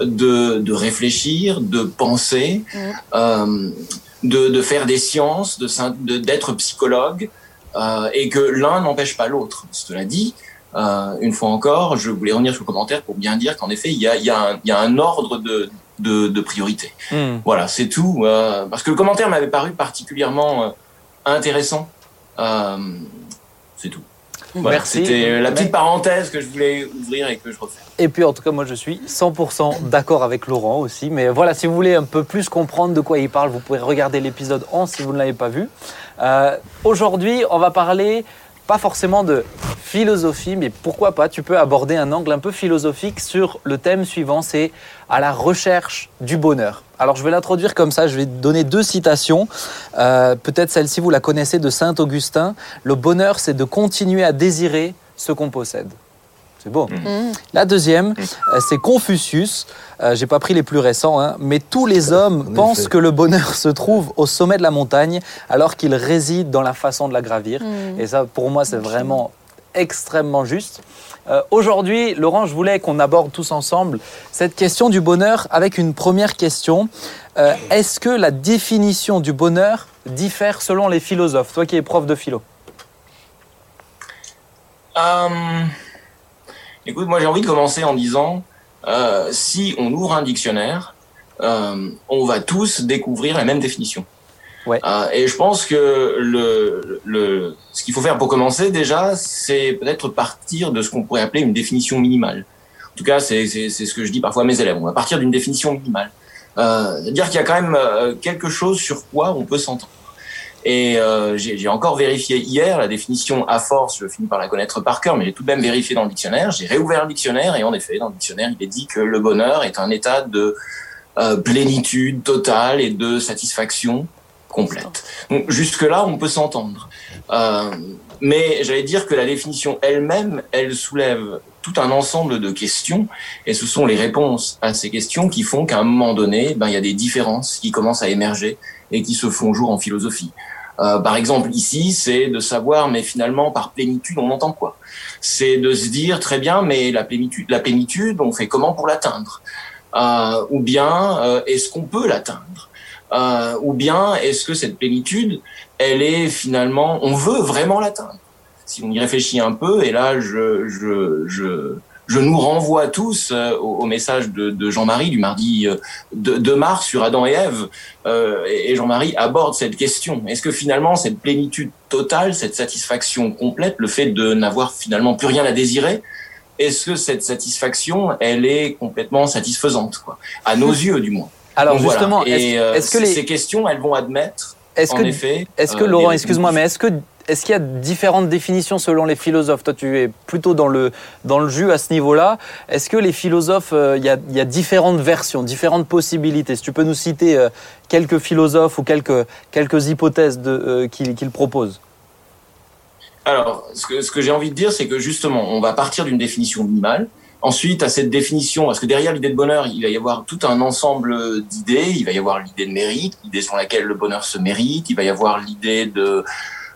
de, de réfléchir, de penser, mmh. euh, de, de, faire des sciences, de d'être psychologue, euh, et que l'un n'empêche pas l'autre. Cela dit, euh, une fois encore, je voulais revenir sur le commentaire pour bien dire qu'en effet, il y a, il y, a un, il y a un ordre de, de, de priorité. Mmh. Voilà, c'est tout. Euh, parce que le commentaire m'avait paru particulièrement intéressant. c'est tout. Voilà, Merci. C'était la petite parenthèse que je voulais ouvrir et que je refais. Et puis en tout cas, moi je suis 100% d'accord avec Laurent aussi. Mais voilà, si vous voulez un peu plus comprendre de quoi il parle, vous pouvez regarder l'épisode 11 si vous ne l'avez pas vu. Euh, Aujourd'hui, on va parler pas forcément de philosophie, mais pourquoi pas, tu peux aborder un angle un peu philosophique sur le thème suivant, c'est à la recherche du bonheur. Alors je vais l'introduire comme ça, je vais donner deux citations. Euh, Peut-être celle-ci, vous la connaissez de Saint Augustin. Le bonheur, c'est de continuer à désirer ce qu'on possède. C'est beau. Mmh. La deuxième, euh, c'est Confucius. Euh, J'ai pas pris les plus récents, hein, mais tous les hommes en pensent effet. que le bonheur se trouve au sommet de la montagne, alors qu'il réside dans la façon de la gravir. Mmh. Et ça, pour moi, c'est vraiment extrêmement juste. Euh, Aujourd'hui, Laurent, je voulais qu'on aborde tous ensemble cette question du bonheur avec une première question. Euh, Est-ce que la définition du bonheur diffère selon les philosophes? Toi qui es prof de philo. Um... Écoute, moi j'ai envie de commencer en disant, euh, si on ouvre un dictionnaire, euh, on va tous découvrir la même définition. Ouais. Euh, et je pense que le, le, ce qu'il faut faire pour commencer déjà, c'est peut-être partir de ce qu'on pourrait appeler une définition minimale. En tout cas, c'est ce que je dis parfois à mes élèves. On va partir d'une définition minimale. Euh, C'est-à-dire qu'il y a quand même euh, quelque chose sur quoi on peut s'entendre. Et euh, j'ai encore vérifié hier la définition à force, je finis par la connaître par cœur, mais j'ai tout de même vérifié dans le dictionnaire. J'ai réouvert le dictionnaire et en effet, dans le dictionnaire, il est dit que le bonheur est un état de euh, plénitude totale et de satisfaction complète. Donc jusque-là, on peut s'entendre. Euh, mais j'allais dire que la définition elle-même, elle soulève tout un ensemble de questions, et ce sont les réponses à ces questions qui font qu'à un moment donné, ben, il y a des différences qui commencent à émerger et qui se font jour en philosophie. Euh, par exemple, ici, c'est de savoir, mais finalement, par plénitude, on entend quoi? C'est de se dire, très bien, mais la plénitude, la plénitude on fait comment pour l'atteindre? Euh, Ou bien, euh, est-ce qu'on peut l'atteindre? Euh, Ou bien, est-ce que cette plénitude, elle est finalement, on veut vraiment l'atteindre? Si on y réfléchit un peu, et là, je, je, je, je nous renvoie tous euh, au, au, message de, de Jean-Marie du mardi euh, de, de, mars sur Adam et Ève. Euh, et Jean-Marie aborde cette question. Est-ce que finalement cette plénitude totale, cette satisfaction complète, le fait de n'avoir finalement plus rien à désirer, est-ce que cette satisfaction, elle est complètement satisfaisante, quoi, à nos yeux du moins Alors Donc, justement, voilà. est-ce, que les... ces questions, elles vont admettre, est-ce que, effet, est-ce que Laurent, excuse-moi, mais est-ce que est-ce qu'il y a différentes définitions selon les philosophes Toi, tu es plutôt dans le, dans le jus à ce niveau-là. Est-ce que les philosophes, euh, il, y a, différentes versions, différentes possibilités? Si tu peux nous citer euh, quelques philosophes ou quelques, quelques hypothèses euh, qu'ils qu proposent. Alors, ce que, ce que j'ai envie de dire, c'est que justement, on va partir d'une définition minimale. Ensuite, à cette définition, parce que derrière l'idée de bonheur, il va y avoir tout un ensemble d'idées. Il va y avoir l'idée de mérite, l'idée sur laquelle le bonheur se mérite. Il va y avoir l'idée de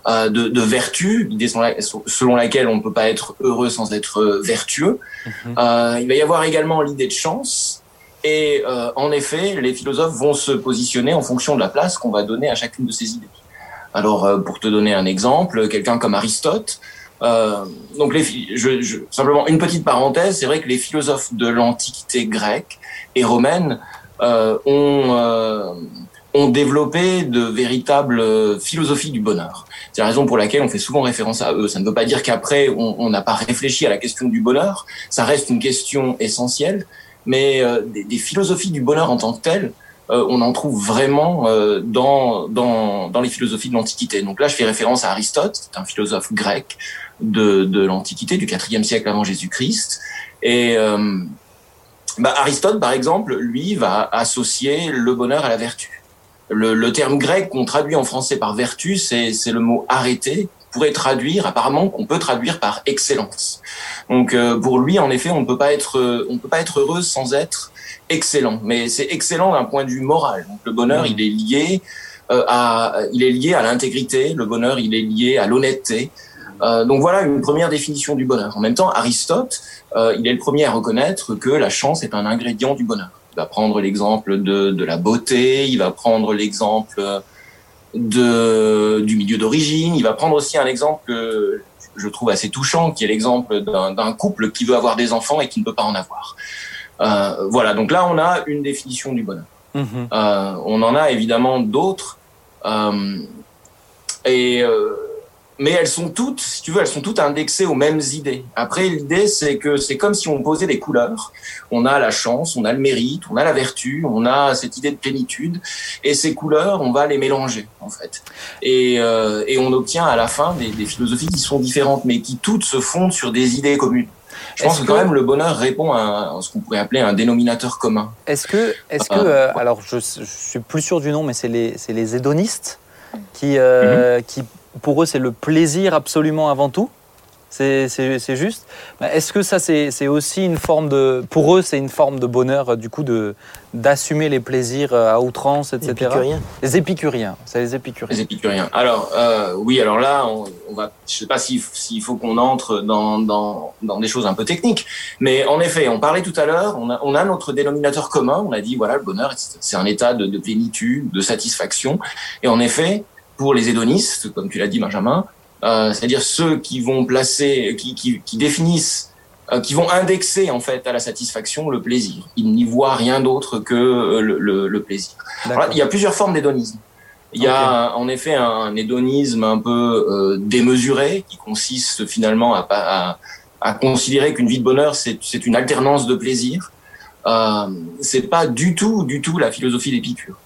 de, de, vertu, l'idée selon laquelle on ne peut pas être heureux sans être vertueux. Mm -hmm. euh, il va y avoir également l'idée de chance. Et euh, en effet, les philosophes vont se positionner en fonction de la place qu'on va donner à chacune de ces idées. Alors, euh, pour te donner un exemple, quelqu'un comme Aristote, euh, donc les, je, je, simplement une petite parenthèse, c'est vrai que les philosophes de l'Antiquité grecque et romaine euh, ont, euh, ont développé de véritables philosophies du bonheur. C'est la raison pour laquelle on fait souvent référence à eux. Ça ne veut pas dire qu'après on n'a pas réfléchi à la question du bonheur. Ça reste une question essentielle, mais euh, des, philosophies du bonheur en tant que telles euh, on en trouve vraiment euh, dans, dans, les philosophies de l'Antiquité. Donc là, je fais référence à Aristote, un philosophe grec de, de l'Antiquité, du IVe siècle avant Jésus-Christ. Et bah, Aristote, par exemple, lui, va associer le bonheur à la vertu. Le, le terme grec qu'on traduit en français par vertu, c'est le mot arrêté, pourrait traduire, apparemment, qu'on peut traduire par excellence. Donc, euh, pour lui, en effet, on ne peut pas être, on peut pas être heureux sans être excellent. Mais c'est excellent d'un point de vue moral. Donc, le bonheur, il est lié euh, à, il est lié à l'intégrité. Le bonheur, il est lié à l'honnêteté. Euh, donc voilà une première définition du bonheur. En même temps, Aristote, euh, il est le premier à reconnaître que la chance est un ingrédient du bonheur. Il va prendre l'exemple de, de la beauté, il va prendre l'exemple de, du milieu d'origine, il va prendre aussi un exemple que je trouve assez touchant, qui est l'exemple d'un couple qui veut avoir des enfants et qui ne peut pas en avoir. Euh, voilà, donc là on a une définition du bonheur. Mhm. Euh, on en a évidemment d'autres. Euh, et mais elles sont toutes, si tu veux, elles sont toutes indexées aux mêmes idées. Après, l'idée, c'est que c'est comme si on posait des couleurs. On a la chance, on a le mérite, on a la vertu, on a cette idée de plénitude, et ces couleurs, on va les mélanger, en fait. Et, euh, et on obtient à la fin des, des, philosophies qui sont différentes, mais qui toutes se fondent sur des idées communes. Je pense que, quand même le bonheur répond à, ce qu'on pourrait appeler un dénominateur commun. Est-ce que, est-ce que, euh, alors je, je, suis plus sûr du nom, mais c'est les, les hédonistes qui, euh, mm -hmm. qui pour eux, c'est le plaisir absolument avant tout. C'est juste. Est-ce que ça, c'est aussi une forme de. Pour eux, c'est une forme de bonheur, du coup, d'assumer les plaisirs à outrance, etc. Les épicuriens. Les épicuriens, c'est les épicuriens. Les épicuriens. Alors, euh, oui, alors là, on, on va. Je sais pas s'il s'il faut qu'on entre dans, dans, dans, des choses un peu techniques, mais en effet, on parlait tout à l'heure, on a, on a notre dénominateur commun, on a dit, voilà, le bonheur, c'est un état de, de plénitude, de satisfaction. Et en effet, pour les hédonistes, comme tu l'as dit Benjamin, euh, c'est-à-dire ceux qui vont placer, qui, qui, qui définissent, euh, qui vont indexer en fait à la satisfaction le plaisir. Ils n'y voient rien d'autre que euh, le, le, le plaisir. Il y a plusieurs formes d'hédonisme. Il y a okay. en effet un hédonisme un peu euh, démesuré qui consiste finalement à, à, à considérer qu'une vie de bonheur c'est une alternance de plaisir. Euh, c'est pas du tout, du tout la philosophie d'Épicure.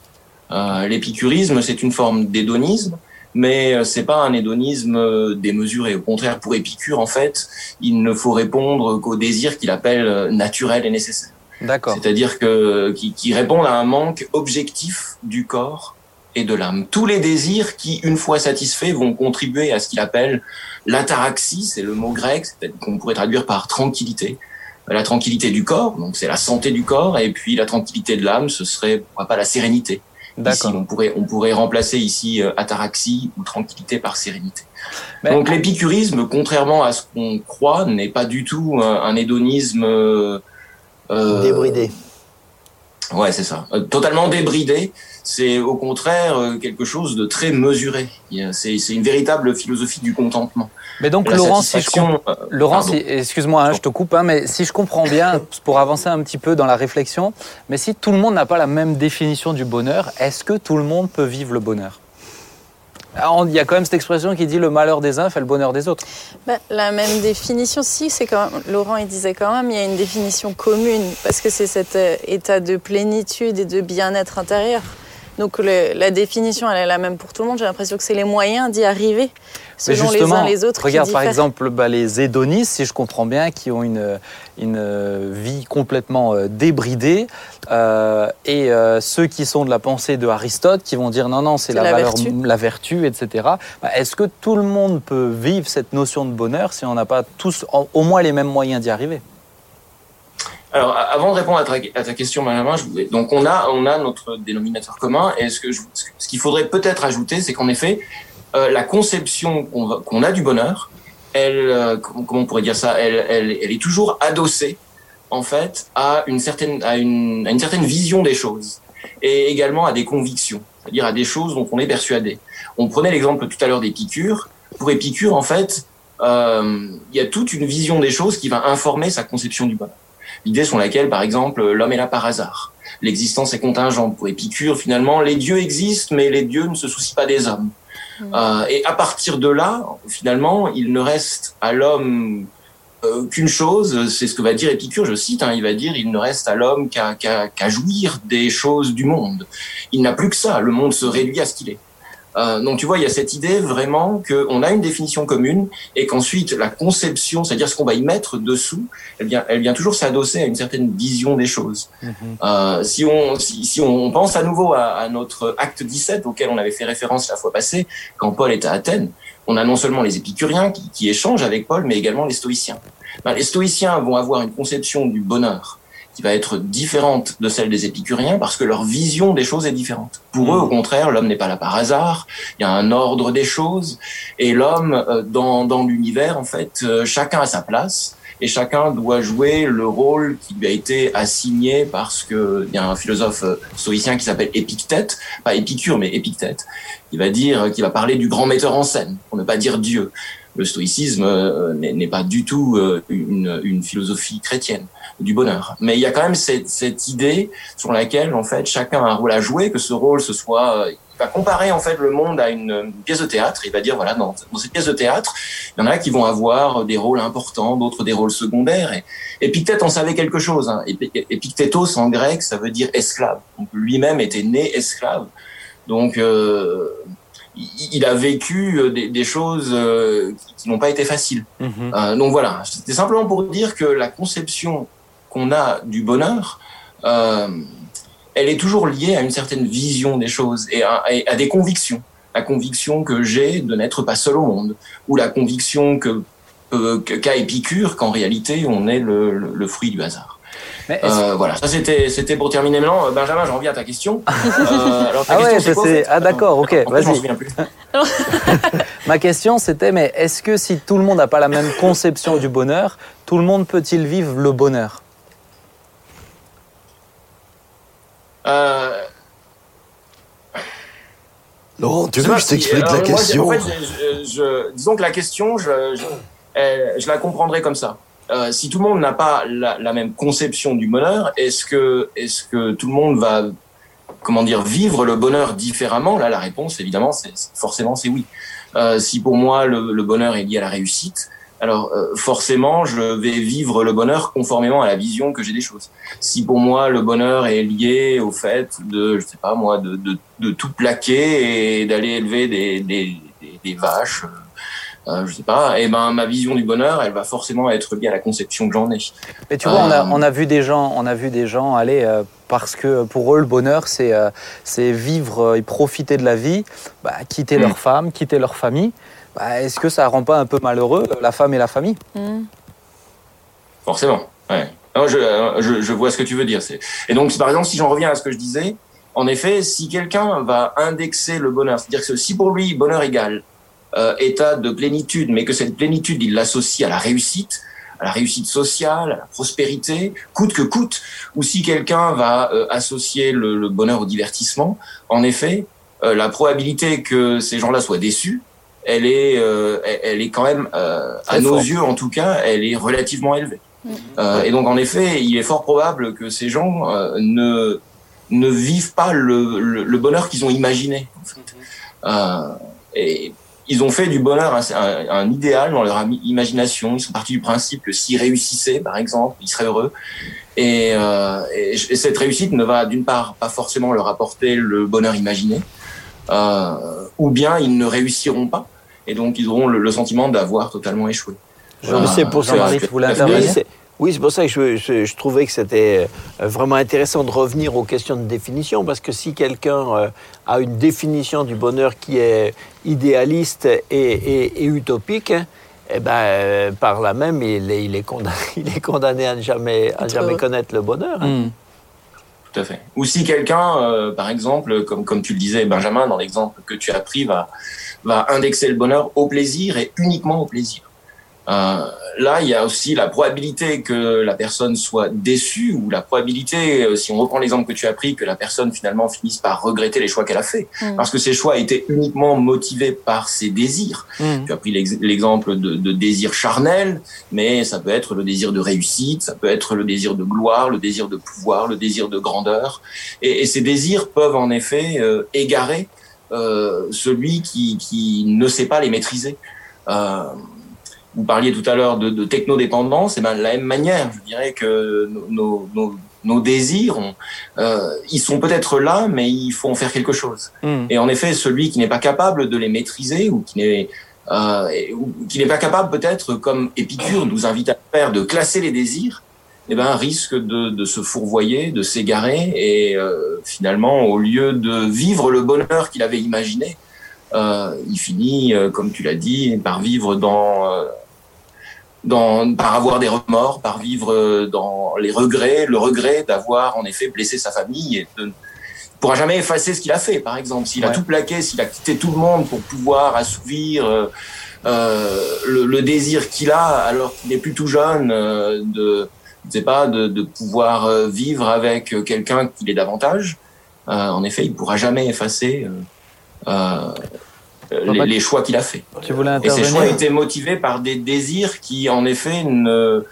Euh, L'épicurisme, c'est une forme d'hédonisme, mais c'est pas un hédonisme démesuré. Au contraire, pour Épicure, en fait, il ne faut répondre qu'au désir qu'il appelle naturel et nécessaire. D'accord. C'est-à-dire que qui, qui répondent à un manque objectif du corps et de l'âme. Tous les désirs qui, une fois satisfaits, vont contribuer à ce qu'il appelle l'ataraxie, c'est le mot grec, qu'on pourrait traduire par tranquillité. La tranquillité du corps, donc c'est la santé du corps, et puis la tranquillité de l'âme, ce serait pourquoi pas la sérénité. Ici, on pourrait, on pourrait remplacer ici euh, ataraxie ou tranquillité par sérénité. Mais, Donc l'épicurisme, contrairement à ce qu'on croit, n'est pas du tout un, un hédonisme euh, débridé. Ouais, c'est ça. Euh, totalement débridé. C'est au contraire euh, quelque chose de très mesuré. C'est une véritable philosophie du contentement. Mais donc, Laurent, si je euh, Laurent, si... excuse-moi, hein, je te coupe, hein, mais si je comprends bien, pour avancer un petit peu dans la réflexion, mais si tout le monde n'a pas la même définition du bonheur, est-ce que tout le monde peut vivre le bonheur? Il y a quand même cette expression qui dit le malheur des uns fait le bonheur des autres. Ben, la même définition, si, c'est quand même, Laurent il disait quand même, il y a une définition commune, parce que c'est cet état de plénitude et de bien-être intérieur. Donc le, la définition, elle est la même pour tout le monde. J'ai l'impression que c'est les moyens d'y arriver, selon les uns les autres. Regarde par exemple bah, les hédonistes, si je comprends bien, qui ont une, une vie complètement euh, débridée, euh, et euh, ceux qui sont de la pensée de Aristote, qui vont dire non, non, c'est la, la, valeur, vertu. la vertu, etc. Bah, Est-ce que tout le monde peut vivre cette notion de bonheur si on n'a pas tous au moins les mêmes moyens d'y arriver? Alors, avant de répondre à ta, question, Benjamin, je voulais, donc on a, on a notre dénominateur commun. Et ce que ce qu'il faudrait peut-être ajouter, c'est qu'en effet, euh, la conception qu'on qu a du bonheur, elle, euh, comment on pourrait dire ça, elle, elle, elle, est toujours adossée en fait à une certaine, à une, à une certaine vision des choses et également à des convictions, c'est-à-dire à des choses dont on est persuadé. On prenait l'exemple tout à l'heure d'Épicure. Pour Épicure, en fait, euh, il y a toute une vision des choses qui va informer sa conception du bonheur l'idée selon laquelle, par exemple, l'homme est là par hasard. L'existence est contingente. Pour Épicure, finalement, les dieux existent, mais les dieux ne se soucient pas des hommes. Mmh. Euh, et à partir de là, finalement, il ne reste à l'homme euh, qu'une chose, c'est ce que va dire Épicure, je cite, hein, il va dire, il ne reste à l'homme qu'à qu'à jouir des choses du monde. Il n'a plus que ça, le monde se réduit à ce qu'il est. Euh, donc tu vois, il y a cette idée vraiment qu'on a une définition commune et qu'ensuite la conception, c'est-à-dire ce qu'on va y mettre dessous, elle vient, elle vient toujours s'adosser à une certaine vision des choses. Mhm. Euh, si, on, si, si, on pense à nouveau à, à, notre acte 17 auquel on avait fait référence la fois passée, quand Paul est à Athènes, on a non seulement les épicuriens qui, qui échangent avec Paul, mais également les stoïciens. Ben, les stoïciens vont avoir une conception du bonheur qui va être différente de celle des épicuriens parce que leur vision des choses est différente. Pour eux, au contraire, l'homme n'est pas là par hasard, il y a un ordre des choses, et l'homme, euh, dans, dans l'univers, en fait, euh, chacun a sa place, et chacun doit jouer le rôle qui lui a été assigné parce que il y a un philosophe euh, stoïcien qui s'appelle Épictète, pas Épicure, mais Épictète, qui va dire, qui va parler du grand metteur en scène, pour ne pas dire Dieu. Le stoïcisme n'est pas du tout une, une philosophie chrétienne du bonheur. Mais il y a quand même cette, cette, idée sur laquelle en fait chacun a un rôle à jouer, que ce rôle ce soit, il va comparer en fait le monde à une, pièce de théâtre. Il va dire voilà dans, dans, cette pièce de théâtre, il y en a qui vont avoir des rôles importants, d'autres des rôles secondaires. Et, Épictète en savait quelque chose. Hein. En grec, ça veut dire esclave. Donc lui-même était né esclave. Donc euh, il a vécu des, des choses euh, qui n'ont pas été faciles. Mhm. Euh, donc voilà, c'était simplement pour dire que la conception qu'on a du bonheur, euh, elle est toujours liée à une certaine vision des choses et à, à des convictions. La conviction que j'ai de n'être pas seul au monde, ou la conviction que qu'a Épicure qu'en réalité on est le, le, le fruit du hasard. Euh, voilà, ça c'était c'était pour terminer maintenant. Benjamin, j'en reviens à ta question. Euh, alors, ta ah question, ouais, ah d'accord, ok, vas-y. Ma question c'était, mais est-ce que si tout le monde n'a pas la même conception du bonheur, tout le monde peut-il vivre le bonheur? Euh... Laurent, tu veux que je t'explique la question moi, en fait, je, je, Disons que la question, je, la comprendrai comme ça. Euh, si tout le monde n'a pas la, la, même conception du bonheur, est-ce que, tout le monde va, comment dire, vivre le bonheur différemment? Là, la réponse, évidemment, c'est forcément c'est oui. Euh, si pour moi le, le, bonheur est lié à la réussite, alors euh, forcément, je vais vivre le bonheur conformément à la vision que j'ai des choses. Si pour moi le bonheur est lié au fait de, je sais pas moi, de, de, de tout plaquer et d'aller élever des, des, des, des vaches euh, je sais pas, et eh ben ma vision du bonheur, elle va forcément être liée à la conception que j'en ai. Mais tu vois, euh... on, a, on a vu des gens, on a vu des gens aller euh, parce que pour eux le bonheur c'est euh, c'est vivre et profiter de la vie, bah, quitter mmh. leur femme, quitter leur famille. Bah, Est-ce que ça rend pas un peu malheureux la femme et la famille? Mmh. Forcément, ouais. Non, je, vois ce que tu veux dire. Et donc, par exemple, si j'en reviens à ce que je disais, en effet, si quelqu'un va indexer le bonheur, c'est-à-dire que si pour lui bonheur égale euh, état de plénitude, mais que cette plénitude, il l'associe à la réussite, à la réussite sociale, à la prospérité, coûte que coûte, ou si quelqu'un va euh, associer le, bonheur au divertissement, en effet, euh, la probabilité que ces gens-là soient déçus, elle est, euh, elle est quand même, euh, à nos fort. yeux en tout cas, elle est relativement élevée. Mmh. et donc en effet, il est fort probable que ces gens ne ne vivent pas le, le, le bonheur qu'ils ont imaginé. En fait. et ils ont fait du bonheur un, un, un, idéal dans leur imagination. Ils sont partis du principe que s'ils réussissaient, par exemple, ils seraient heureux. Et, euh, et, et cette réussite ne va d'une part pas forcément leur apporter le bonheur imaginé, euh, ou bien ils ne réussiront pas, et donc ils auront le, le sentiment d'avoir totalement échoué. c'est pour ça que vous oui, c'est pour ça que je, je, je trouvais que c'était euh, vraiment intéressant de revenir aux questions de définition, parce que si quelqu'un euh, a une définition du bonheur qui est idéaliste et, et, et utopique, eh ben, euh, par là même, il est, il est, condamné, il est condamné à ne jamais, à jamais connaître le bonheur. Hein. Mmh. Tout à fait. Ou si quelqu'un, euh, par exemple, comme, comme tu le disais, Benjamin, dans l'exemple que tu as pris, va, va indexer le bonheur au plaisir et uniquement au plaisir. Euh, là, il y a aussi la probabilité que la personne soit déçue ou la probabilité, euh, si on reprend l'exemple que tu as pris, que la personne finalement finisse par regretter les choix qu'elle a fait, mmh. parce que ces choix étaient uniquement motivés par ses désirs. Mmh. Tu as pris l'exemple de, de désir charnel, mais ça peut être le désir de réussite, ça peut être le désir de gloire, le désir de pouvoir, le désir de grandeur, et, et ces désirs peuvent en effet euh, égarer celui qui, qui ne sait pas les maîtriser. Euh, vous parliez tout à l'heure de, de technodépendance, et ben de la même manière, je dirais que nos, nos, nos désirs, euh, ils sont peut-être là, mais il faut en faire quelque chose. Hmm. Et en effet, celui qui n'est pas capable de les maîtriser ou qui n'est euh, qui n'est pas capable peut-être, comme Épicure nous invite à faire, de classer les désirs, eh ben, risque de, de se fourvoyer, de s'égarer, et euh, finalement, au lieu de vivre le bonheur qu'il avait imaginé, euh, il finit, euh, comme tu l'as dit, par vivre dans, euh, dans, par avoir des remords, par vivre dans les regrets, le regret d'avoir en effet blessé sa famille et de ne pourra jamais effacer ce qu'il a fait. Par exemple, s'il a tout plaqué, s'il a quitté tout le monde pour pouvoir assouvir euh, euh, le, le désir qu'il a alors qu'il n'est plus tout jeune, euh, de, je sais pas, de, de pouvoir euh, vivre avec euh, quelqu'un qu'il est davantage. Euh, en effet, il pourra jamais effacer euh, euh, les, choix qu'il a fait. Tu voulais Et ces choix étaient motivés par des désirs qui, en effet, ne,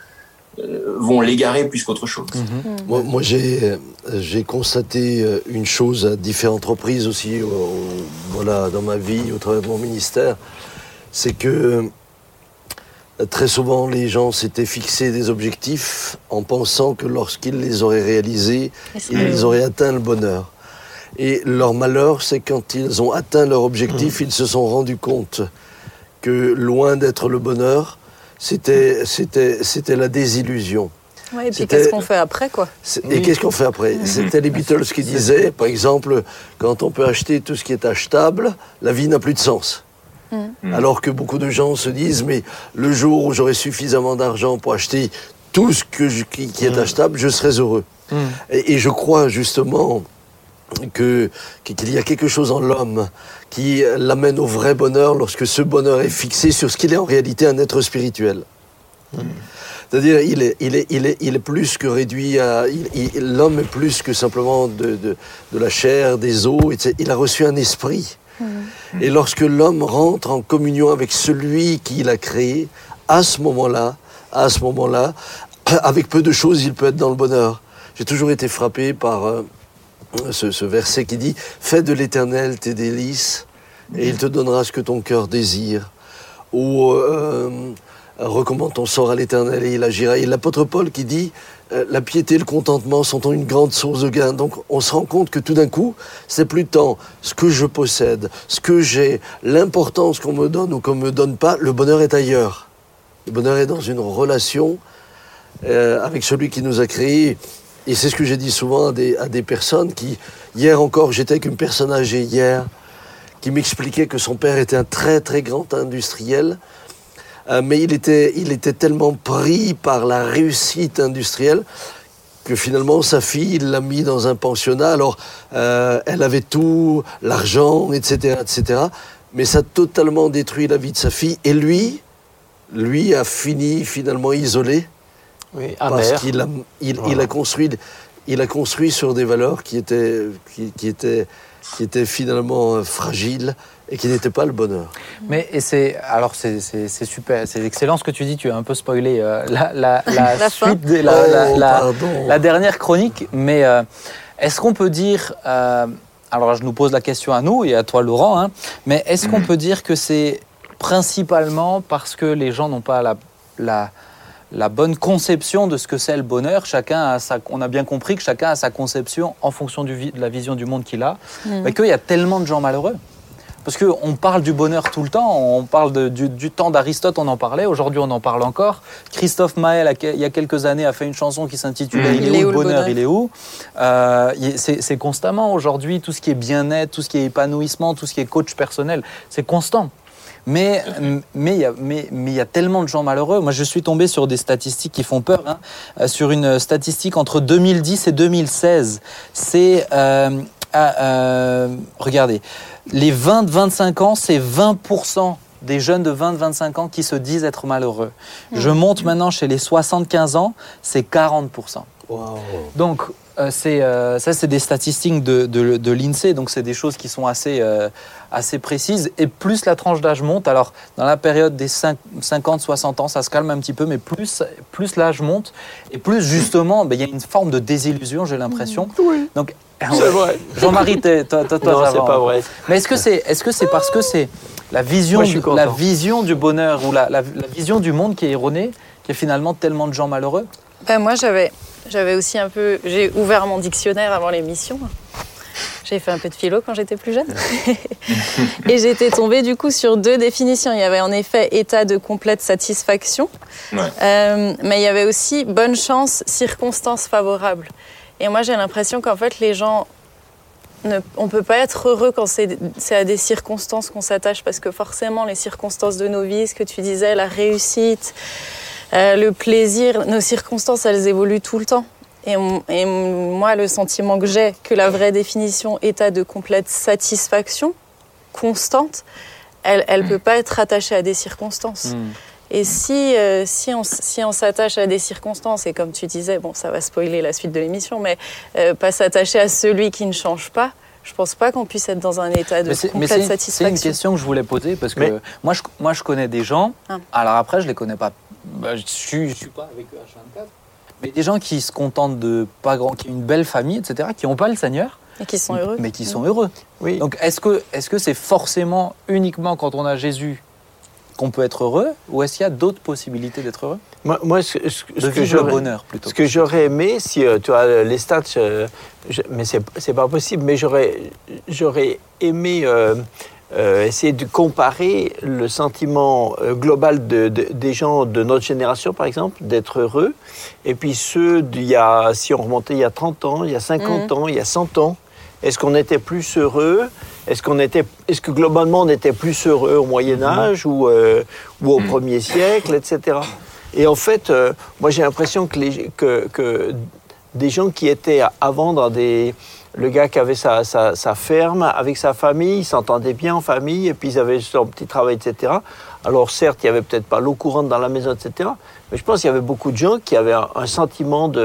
vont l'égarer plus qu'autre chose. Mhm. Moi, moi, j'ai, j'ai constaté une chose à différentes reprises aussi, au- au- voilà, dans ma vie, au travers de mon ministère, c'est que euh, très souvent les gens s'étaient fixés des objectifs en pensant que lorsqu'ils les auraient réalisés, ils auraient atteint le bonheur. Et leur malheur, c'est quand ils ont atteint leur objectif, ils se sont rendus compte que loin d'être le bonheur, c'était, c'était, c'était la désillusion. Ouais, et puis qu'est-ce qu'on fait après, quoi? Et qu'est-ce qu'on fait après? C'était les Beatles qui disaient, par exemple, quand on peut acheter tout ce qui est achetable, la vie n'a plus de sens. Mm. Alors que beaucoup de gens se disent, mais le jour où j'aurai suffisamment d'argent pour acheter tout ce que je- qui, qui est achetable, je serai heureux. Hmm. Et, et je crois justement que qu'il y a quelque chose en l'homme qui l'amène au vrai bonheur lorsque ce bonheur est fixé sur ce qu'il est en réalité un être spirituel. C'est-à-dire, il est, il, est, il, est, il est plus que réduit à. L'homme est plus que simplement de, de, de la chair, des os, etc. Il a reçu un esprit. Et lorsque l'homme rentre en communion avec celui qui l'a créé, à ce moment-là, à ce moment-là, avec peu de choses, il peut être dans le bonheur. J'ai toujours été frappé par euh, ce, verset qui dit Fais de l'éternel tes délices, et il te donnera ce que ton cœur désire. Ou euh, recommande ton sort à l'éternel et il agira. Et l'apôtre Paul qui dit La piété et le contentement sont une grande source de gain. Donc on se rend compte que tout d'un coup, c'est plus tant ce que je possède, ce que j'ai, l'importance qu'on me donne ou qu'on me donne pas, le bonheur est ailleurs. Le bonheur est dans une relation euh, avec celui qui nous a créés. Et c'est ce que j'ai dit souvent à des, à des personnes qui, hier encore, j'étais avec une personne âgée hier, qui m'expliquait que son père était un très très grand industriel, euh, mais il était, il était tellement pris par la réussite industrielle que finalement sa fille, il l'a mis dans un pensionnat. Alors, euh, elle avait tout, l'argent, etc., etc. Mais ça a totalement détruit la vie de sa fille. Et lui, lui a fini finalement isolé Oui, parce qu'il a, il, a construit, il a construit sur des valeurs qui étaient, qui, qui étaient, qui étaient finalement euh, fragiles et qui n'étaient pas le bonheur. Mais et c'est alors c'est c'est- c'est super, c'est excellent ce que tu dis. Tu as un peu spoilé euh, la, la, la La fin. suite, la- Oh, la- dernière chronique. Mais euh, est-ce qu'on peut dire euh, alors je nous pose la question à nous et à toi Laurent, hein, mais est-ce qu'on peut dire que c'est principalement parce que les gens n'ont pas la, la la bonne conception de ce que c'est le bonheur. Chacun a sa, on a bien compris que chacun a sa conception en fonction du de la vision du monde qu'il a, mais qu'il y a tellement de gens malheureux. Parce qu'on parle du bonheur tout le temps, on parle de- du, du temps d'Aristote, on en parlait, aujourd'hui on en parle encore. Christophe Maël, a- il y a quelques années, a fait une chanson qui s'intitulait Il, est où le bonheur, il est où? Euh, C'est c'est constamment aujourd'hui, tout ce qui est bien-être, tout ce qui est épanouissement, tout ce qui est coach personnel, c'est constant. Mais mais il y, a- mais- mais il y a tellement de gens malheureux. Moi, je suis tombé sur des statistiques qui font peur. hein. Euh, sur une statistique entre 2010 et 2016, c'est euh, ah, euh, regardez, les 20-25 ans, c'est 20% des jeunes de 20-25 ans qui se disent être malheureux. Je monte maintenant chez les 75 ans, c'est 40%. Donc, Euh, c'est, euh, ça, c'est des statistiques de, de, de l'INSEE, donc c'est des choses qui sont assez, euh, assez précises. Et plus la tranche d'âge monte, alors dans la période des 50-60 ans, ça se calme un petit peu, mais plus, plus l'âge monte, et plus justement, ben, il y a une forme de désillusion, j'ai l'impression. Oui. Donc, C'est vrai. Jean-Marie, toi, toi, toi, Non, c'est pas vrai. Mais est-ce que c'est est -ce que c'est parce que c'est la vision, Moi, du- la content. vision du bonheur ou la, la- la vision du monde qui est erronée, qui est finalement tellement de gens malheureux? Ben, moi, j'avais, j'avais aussi un peu. J'ai ouvert mon dictionnaire avant l'émission. J'ai fait un peu de philo quand j'étais plus jeune. et j'étais tombée du coup sur deux définitions. Il y avait en effet état de complète satisfaction, Ouais. Euh, mais il y avait aussi bonne chance, circonstances favorables. Et moi, j'ai l'impression qu'en fait, les gens. Ne, on peut pas être heureux quand c'est c'est à des circonstances qu'on s'attache parce que forcément les circonstances de nos vies, ce que tu disais, la réussite, euh, le plaisir, nos circonstances, elles évoluent tout le temps. Et, moi, le sentiment que j'ai, que la vraie définition état de complète satisfaction constante, elle ne peut pas être attachée à des circonstances. Et si, euh, si on, si on s'attache à des circonstances, et comme tu disais, bon, ça va spoiler la suite de l'émission, mais euh, pas s'attacher à celui qui ne change pas, je pense pas qu'on puisse être dans un état de Mais c'est mais complète c'est- c'est une satisfaction. question que je voulais poser parce que Mais- moi, je, moi je connais des gens, Ah. alors après je les connais pas, bah, je suis, je suis pas avec eux H24, mais des gens qui se contentent de pas grand, qui ont une belle famille, etc., qui n'ont pas le Seigneur, Et qui sont heureux. mais qui sont heureux. Oui. Donc est-ce que est-ce que c'est forcément uniquement quand on a Jésus qu'on peut être heureux, ou est-ce qu'il y a d'autres possibilités d'être heureux? Moi, moi, ce, ce- De ce que vivre le j'aurais- bonheur plutôt. Ce que j'aurais aimé, si euh, tu as les stats, euh, je- mais c'est c'est pas possible, mais j'aurais j'aurais aimé euh, euh, essayer de comparer le sentiment euh, global de- de- des gens de notre génération, par exemple, d'être heureux, et puis ceux d'il y a, si on remontait il y a 30 ans, il y a 50 ans, il y a 100 ans, est-ce qu'on était plus heureux? Est-ce qu'on était, est-ce que globalement on était plus heureux au Moyen Âge ou, euh, ou au Premier siècle, etc. Et en fait, euh, moi j'ai l'impression que, que, que des gens qui étaient avant dans des... Le gars qui avait sa, sa, sa ferme avec sa famille, ils s'entendaient bien en famille, et puis ils avaient leur petit travail, etc. Alors certes, il n'y avait peut-être pas l'eau courante dans la maison, etc. Mais je pense qu'il y avait beaucoup de gens qui avaient un, un sentiment de,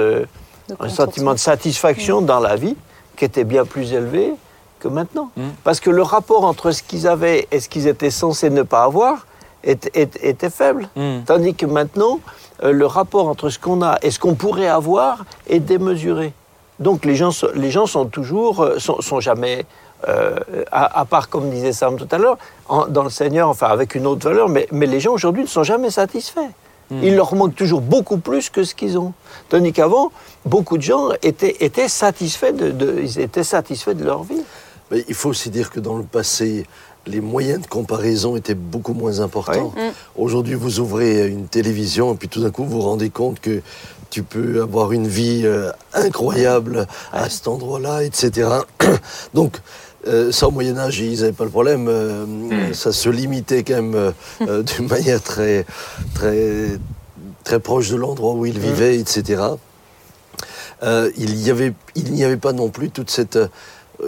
de un contentement. sentiment de satisfaction dans la vie qui était bien plus élevé que maintenant. Mm. Parce que le rapport entre ce qu'ils avaient et ce qu'ils étaient censés ne pas avoir était, faible. Hmm. Tandis que maintenant, euh, le rapport entre ce qu'on a et ce qu'on pourrait avoir est démesuré. Donc les gens, sont- les gens sont toujours, euh, sont, sont jamais, euh, à, à part comme disait Sam tout à l'heure, dans le Seigneur, enfin avec une autre valeur, mais, mais les gens aujourd'hui ne sont jamais satisfaits. Il leur manque toujours beaucoup plus que ce qu'ils ont. Tandis qu'avant, beaucoup de gens étaient, étaient, satisfaits de, de- ils étaient satisfaits de leur vie. Mais il faut aussi dire que dans le passé, les moyens de comparaison étaient beaucoup moins importants. Oui. Mm. Aujourd'hui, vous ouvrez une télévision et puis tout d'un coup, vous vous rendez compte que tu peux avoir une vie euh, incroyable à cet endroit-là, etc. Donc, euh, ça, au Moyen-Âge, ils n'avaient pas le problème. euh, Ça se limitait quand même euh, euh, d'une manière très, très, très proche de l'endroit où ils vivaient, etc. Il n'y avait, avait pas non plus toute cette,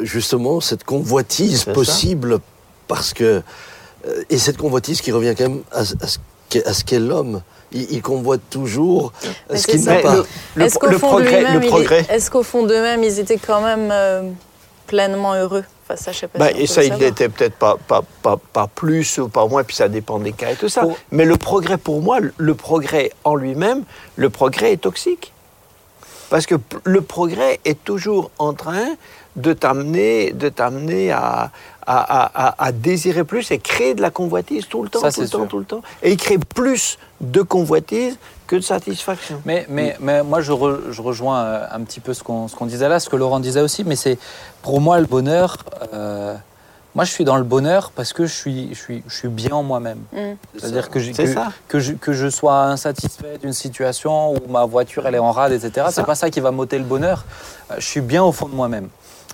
justement, cette convoitise ça. possible parce que, et cette convoitise qui revient quand même à, ce- à ce à ce qu'est l'homme. Il, il convoite toujours Mais ce qu'il n'a pas. le- le- Est-ce qu'au le fond progrès- d'eux-mêmes, le il- progrès. est-ce qu'au fond d'eux-mêmes, ils étaient quand même euh, pleinement heureux Enfin, ça, je sais pas. Bah, si et ça, il n'était peut-être pas, pas, pas, pas plus ou pas moins, puis ça dépend des cas et tout ça. Pour- Mais le progrès, pour moi, le progrès en lui-même, le progrès est toxique. Parce que le progrès est toujours en train de t'amener, de t'amener à, à, à- à- à désirer plus et créer de la convoitise tout le temps, Ça, tout le temps, tout le temps. Et il crée plus de convoitise que de satisfaction. Mais, mais, mais moi, je, re- je rejoins euh, un petit peu ce qu'on ce qu'on disait là, ce que Laurent disait aussi, mais c'est pour moi le bonheur. euh, moi, je suis dans le bonheur parce que je suis, je suis, je suis bien en moi-même. Mm. C'est-à-dire que, que, ça. que, je, que je sois insatisfait d'une situation où ma voiture elle est en rade, etc. C'est pas ça qui va m'ôter le bonheur. Euh, Je suis bien au fond de moi-même.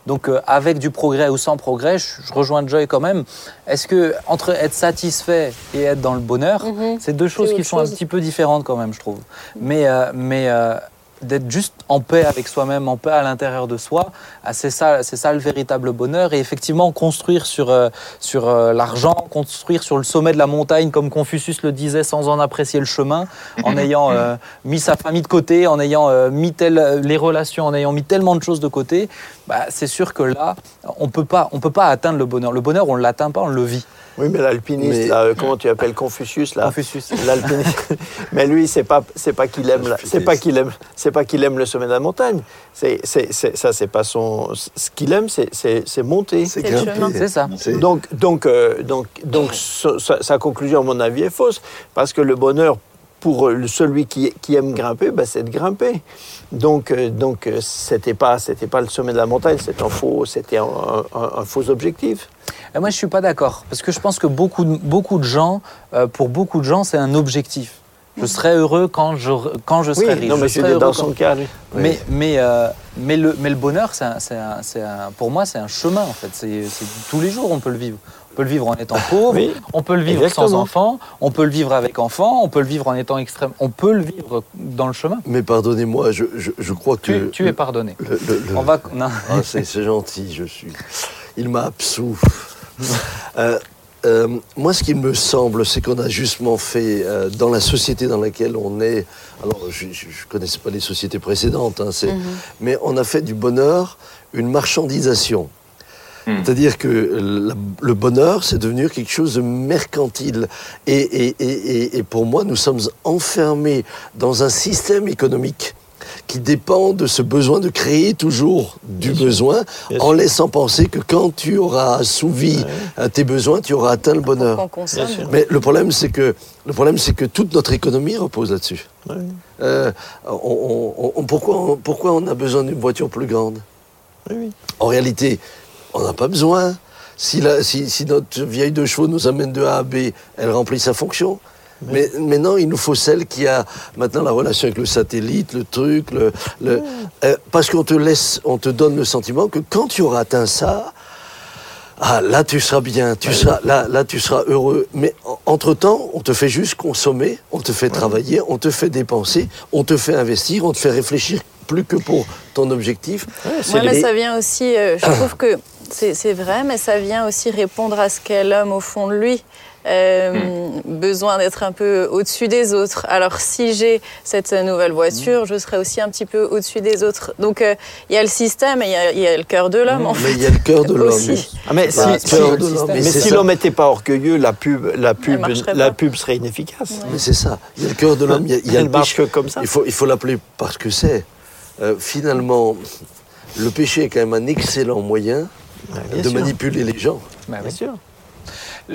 Donc, euh, avec du progrès ou sans progrès, je, je rejoins Joy quand même. Est-ce que entre être satisfait et être dans le bonheur, Mhm. c'est deux choses qui sont un petit peu différentes quand même, je trouve. Mais, euh, mais, euh, d'être juste en paix avec soi-même, en paix à l'intérieur de soi. Ah, c'est ça, c'est ça le véritable bonheur. Et effectivement, construire sur, euh, sur euh, l'argent, construire sur le sommet de la montagne, comme Confucius le disait, sans en apprécier le chemin, en ayant euh, mis sa famille de côté, en ayant euh, mis tel- les relations, en ayant mis tellement de choses de côté, bah, c'est sûr que là, on peut pas, on peut pas atteindre le bonheur. Le bonheur, on ne l'atteint pas, on le vit. Oui, mais l'alpiniste, Mais- là, euh, comment tu appelles Confucius là? Confucius. L'alpiniste. mais lui, c'est pas, c'est pas qu'il aime, c'est pas qu'il aime, c'est pas qu'il aime le sommet de la montagne. C'est, c'est, c'est- ça, c'est pas son. Ce qu'il aime, c'est, c'est, c'est monter. C'est C'est le grimper. chemin. C'est ça. C'est- Donc, donc, euh, donc, donc, sa conclusion, à mon avis, est fausse, parce que le bonheur pour euh, celui qui, qui aime grimper, ben, c'est de grimper. Donc, euh, donc, euh, c'était pas, c'était pas le sommet de la montagne, c'était un faux, c'était un, un- un faux objectif. Et moi, je suis pas d'accord parce que je pense que beaucoup, beaucoup de gens, euh, pour beaucoup de gens, c'est un objectif. Je serai heureux quand je, quand je serai Oui, riche. non, mais Je serai dans son cas. Mais, mais, euh, mais, le, mais le bonheur, c'est pour moi, c'est un chemin en fait. C'est tous les jours, on peut le vivre. On peut le vivre en étant pauvre, Oui, on peut le vivre sans enfant, on peut le vivre avec enfant, on peut le vivre en étant extrême. On peut le vivre dans le chemin. Mais pardonnez-moi, je, je, je crois Tu, que. tu es pardonné. le- le- le- On va. non. Ah, c'est c'est gentil, je suis. Il m'a absous. Euh, euh, moi, ce qui me semble, c'est qu'on a justement fait, euh, dans la société dans laquelle on est, alors je ne connaissais pas les sociétés précédentes, hein, c'est- mais on a fait du bonheur une marchandisation. Hmm. C'est-à-dire que la- le bonheur, c'est devenu quelque chose de mercantile. Et, et- et- et- et pour moi, nous sommes enfermés dans un système économique qui dépend de ce besoin de créer toujours du besoin, en laissant penser que quand tu auras assouvi euh, tes besoins, tu auras atteint le bonheur. Mais le problème, c'est que le problème, c'est que toute notre économie repose là-dessus. Ouais. Euh, on- on- on- pourquoi, on, pourquoi on a besoin d'une voiture plus grande? Oui, oui. En réalité, on n'a pas besoin. Si, la- si- si notre vieille de chevaux nous amène de A à B, elle remplit sa fonction. Mais maintenant, il nous faut celle qui a maintenant la relation avec le satellite, le truc, le, le- euh, parce qu'on te laisse, on te donne le sentiment que quand tu auras atteint ça, ah là tu seras bien, tu seras là, là tu seras heureux. Mais entre temps, on te fait juste consommer, on te fait travailler, on te fait dépenser, on te fait investir, on te fait réfléchir plus que pour ton objectif. Ouais, mais ça vient aussi, euh, je trouve que c'est vrai, mais ça vient aussi répondre à ce qu'est l'homme au fond de lui. Euh, Besoin d'être un peu au-dessus des autres. Alors si j'ai cette nouvelle voiture, je serai aussi un petit peu au-dessus des autres. Donc euh, il y a le système et il y a- il y, a le cœur de l'homme. en Mais il y a le cœur de l'homme. Aussi. Ah, mais Bah, si, l'homme, mais c'est si ça. l'homme n'était pas orgueilleux, la pub, la pub, la pub serait inefficace. Mais c'est ça. Il y a le cœur de l'homme. Il y a, le marche que comme ça. Il faut, il faut l'appeler parce que c'est. Euh, finalement, le péché est quand même un excellent moyen bien de sûr. manipuler les gens. Bah oui. Bien sûr.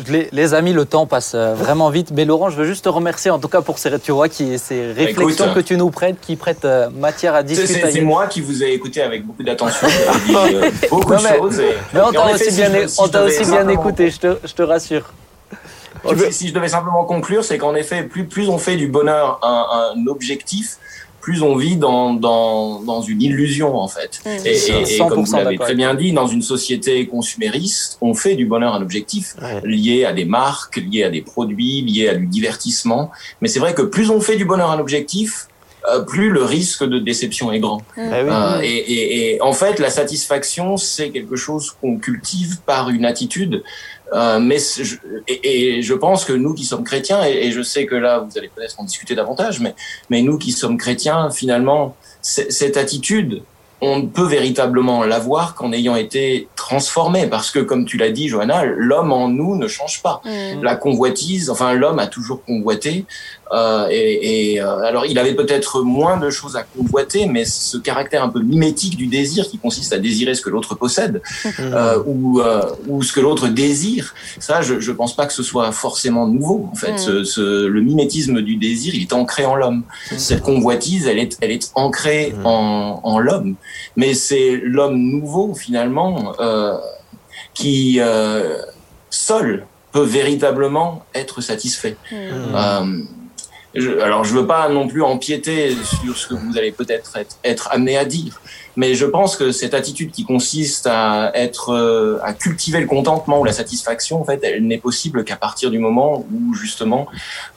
Les, les amis, le temps passe euh, vraiment vite. Mais Laurent, je veux juste te remercier en tout cas pour ces, tu vois, qui, ces réflexions Écoute. que tu nous prêtes, qui prêtent euh, matière à discuter. C'est moi qui vous ai écouté avec beaucoup d'attention. Euh, beaucoup Non, de mais- choses. et- Mais on t'a aussi si bien, je- si on aussi écouté, je te, je te rassure. Si je- Si je devais simplement conclure, c'est qu'en effet, plus, plus on fait du bonheur un, un objectif, plus on vit dans, dans, dans une illusion, en fait. Mm. Et, et- et comme vous 100% l'avez très bien dit, dans une société consumériste, on fait du bonheur un objectif Ouais. lié à des marques, lié à des produits, lié à du divertissement. Mais c'est vrai que plus on fait du bonheur un objectif, euh, plus le risque de déception est grand. Ah oui. Euh, et, et- et en fait, la satisfaction, c'est quelque chose qu'on cultive par une attitude. Euh, mais je, et, et je pense que nous qui sommes chrétiens, et, et je sais que là, vous allez peut-être en discuter davantage, mais, mais nous qui sommes chrétiens, finalement, cette attitude, on ne peut véritablement l'avoir qu'en ayant été transformé. Parce que, comme tu l'as dit, Johanna, l'homme en nous ne change pas Mm. la convoitise, enfin l'homme a toujours convoité. Euh, et et, euh, alors il avait peut-être moins de choses à convoiter, mais ce caractère un peu mimétique du désir qui consiste à désirer ce que l'autre possède euh, ou, euh, ou ce que l'autre désire, ça je, je pense pas que ce soit forcément nouveau. En fait, Mm. ce, ce- le mimétisme du désir, il est ancré en l'homme. Cette convoitise, elle est, elle est ancrée en, en l'homme. Mais c'est l'homme nouveau finalement euh, qui euh, seul peut véritablement être satisfait. Euh, je, alors, je veux pas non plus empiéter sur ce que vous allez peut-être être, être amené à dire, mais je pense que cette attitude qui consiste à être, euh, à cultiver le contentement ou la satisfaction, en fait, elle n'est possible qu'à partir du moment où justement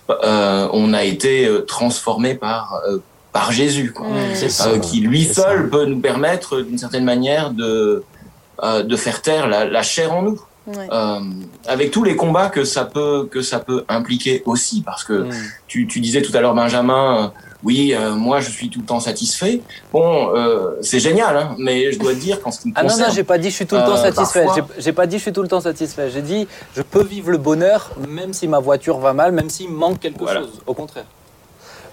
euh, on a été euh, transformé par euh, par Jésus, quoi. Mm. C'est ça. Euh, qui lui c'est ça. seul peut nous permettre d'une certaine manière de euh, de faire taire la, la chair en nous, Ouais. Euh, avec tous les combats que ça peut que ça peut impliquer aussi, parce que tu, tu disais tout à l'heure Benjamin, euh, oui, euh, moi je suis tout le temps satisfait. Bon, euh, c'est génial, hein, mais je dois te dire qu'en ce qui me Ah non, concerne, non, j'ai pas dit je suis tout le temps Euh, satisfait. parfois- J'ai- pas dit je suis tout le temps satisfait. J'ai dit je peux vivre le bonheur même si ma voiture va mal, même s'il manque quelque Voilà. chose. Au contraire.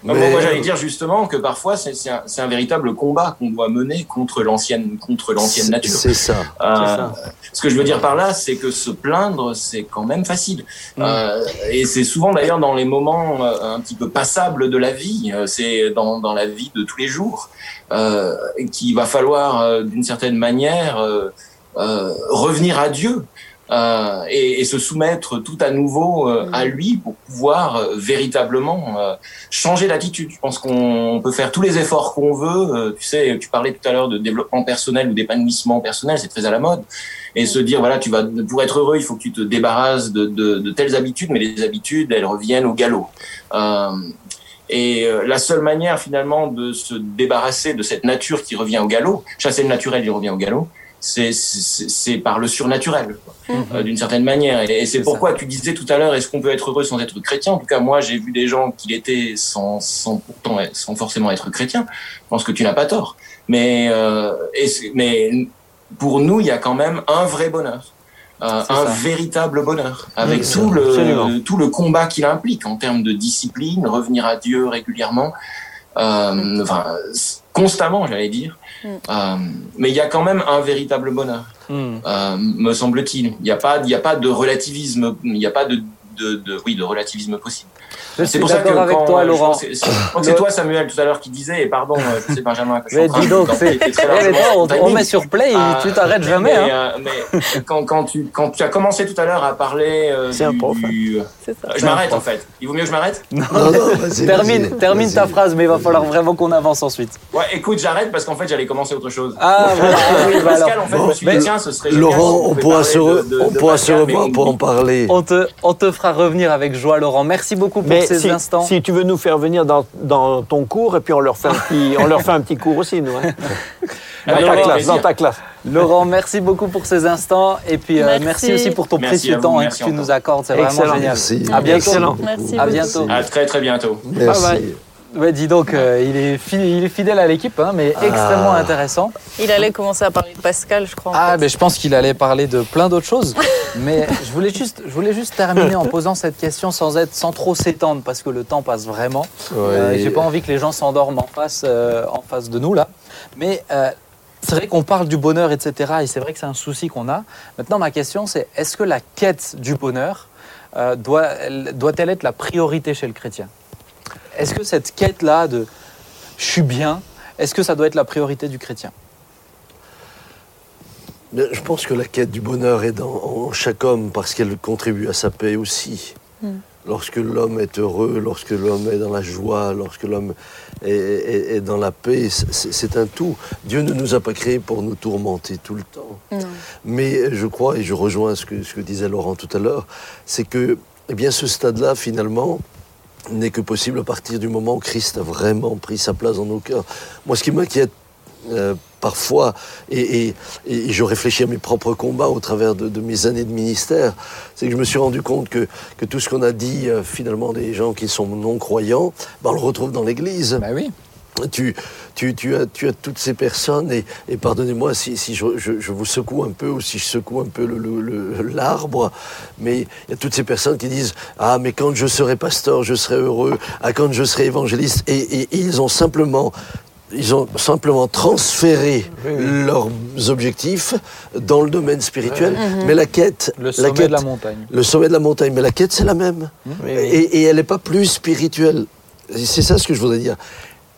Non, Mais- bon, moi j'allais dire justement que parfois c'est c'est un, c'est un véritable combat qu'on doit mener contre l'ancienne contre l'ancienne nature. C'est ça. Euh, ça. ce que je veux dire par là, c'est que se plaindre, c'est quand même facile. Mm. Euh, et c'est souvent d'ailleurs dans les moments euh, un petit peu passables de la vie, euh, c'est dans, dans la vie de tous les jours, euh, qu'il va falloir euh, d'une certaine manière euh, euh, revenir à Dieu. Euh, et, et se soumettre tout à nouveau euh, Mm. à lui pour pouvoir euh, véritablement changer d'attitude. Je pense qu'on peut faire tous les efforts qu'on veut. Tu sais, tu parlais tout à l'heure de développement personnel ou d'épanouissement personnel, c'est très à la mode. Et se dire, voilà, tu vas, pour être heureux, il faut que tu te débarrasses de, de, de telles habitudes, mais les habitudes, elles reviennent au galop. Et la seule manière finalement de se débarrasser de cette nature qui revient au galop, chasser le naturel, il revient au galop, c'est par le surnaturel, quoi, euh, d'une certaine manière. Et, et c'est pourquoi tu disais tout à l'heure, est-ce qu'on peut être heureux sans être chrétien? En tout cas, moi, j'ai vu des gens qui l'étaient sans, sans pourtant sans forcément être chrétien. Je pense que tu n'as pas tort. Mais euh, et mais pour nous, il y a quand même un vrai bonheur. Euh, un ça. véritable bonheur, avec Oui, tout le tout le combat qu'il implique en termes de discipline, revenir à Dieu régulièrement, enfin constamment, j'allais dire. Mm. Euh, mais il y a quand même un véritable bonheur, Mm. euh, me semble-t-il. Il n'y a pas, il y a pas de relativisme, il n'y a pas de, de, de, oui, de relativisme possible. Je C'est suis pour ça que d'accord avec quand, toi, euh, Laurent. c'est- je crois que c'est toi, Samuel, tout à l'heure, qui disait, et pardon, euh, je sais Benjamin, que je suis Mais en train dis donc, c'est. d'emprunter très mais largement toi, son on, met sur play et Ah, tu t'arrêtes mais- jamais. Mais, hein. euh, mais quand, quand, tu, quand tu as commencé tout à l'heure à parler euh, C'est un prof, hein. du- ça. Je m'arrête en fait. Il vaut mieux que je m'arrête Non, non, vas-y, Termine, vas-y, termine ta phrase, mais il va falloir vraiment qu'on avance ensuite. Ouais, écoute, j'arrête parce qu'en fait j'allais commencer autre chose. Ah, voilà. bah Pascal, en fait, je me suis mais dit, tiens, ce serait Laurent, on pourra se, revoir pour en parler. on te, on te fera revenir avec joie, Laurent. Merci beaucoup Mais ces si, instants. si tu veux nous faire venir dans, dans ton cours, et puis on leur fait un petit, on leur fait un petit cours aussi, nous. hein. Dans, ta classe, dans ta classe. Laurent, merci beaucoup pour ces instants. Et puis, euh, merci. Aussi pour ton Merci précieux vous, temps hein, que tu nous accordes. C'est vraiment génial. Merci. À bientôt. Excellent. Merci À bientôt. À très très bientôt. Merci. Bye Ouais, dis donc, euh, il, est fi- il est fidèle à l'équipe, hein, mais Ah. extrêmement intéressant. Il allait commencer à parler de Pascal, je crois. en Ah, fait. mais je pense qu'il allait parler de plein d'autres choses. mais je voulais, juste, je voulais juste terminer en posant cette question sans, être, sans trop s'étendre, parce que le temps passe vraiment. Euh, Ouais. J'ai pas envie que les gens s'endorment en face, euh, en face de nous là. Mais euh, c'est vrai qu'on parle du bonheur, etc. Et c'est vrai que c'est un souci qu'on a. Maintenant, ma question, c'est est-ce que la quête du bonheur euh, doit, elle- doit-elle être la priorité chez le chrétien? Est-ce que cette quête-là de je suis bien, est-ce que ça doit être la priorité du chrétien? Mais Je pense que la quête du bonheur est dans, en chaque homme parce qu'elle contribue à sa paix aussi. Mm. Lorsque l'homme est heureux, lorsque l'homme est dans la joie, lorsque l'homme est, est- est dans la paix, c'est un tout. Dieu ne nous a pas créés pour nous tourmenter tout le temps. Non. Mais je crois, et je rejoins ce que, ce que disait Laurent tout à l'heure, c'est que eh bien, ce stade-là, finalement, n'est que possible à partir du moment où Christ a vraiment pris sa place dans nos cœurs. Moi, ce qui m'inquiète euh, parfois, et, et- et je réfléchis à mes propres combats au travers de, de mes années de ministère, c'est que je me suis rendu compte que, que tout ce qu'on a dit, euh, finalement, des gens qui sont non-croyants, ben, on le retrouve dans l'Église Bah oui. Tu, tu, tu, as, tu as toutes ces personnes, et, et pardonnez-moi si, si je, je- je vous secoue un peu ou si je secoue un peu l'arbre, mais il y a toutes ces personnes qui disent Ah, mais quand je serai pasteur, je serai heureux, ah, quand je serai évangéliste, et, et- et ils ont simplement. Ils ont simplement transféré leurs objectifs dans le domaine spirituel, mais la quête, Le sommet la quête, de la montagne. le sommet de la montagne, mais la quête c'est la même. Et, et elle n'est pas plus spirituelle. C'est ça ce que je voudrais dire.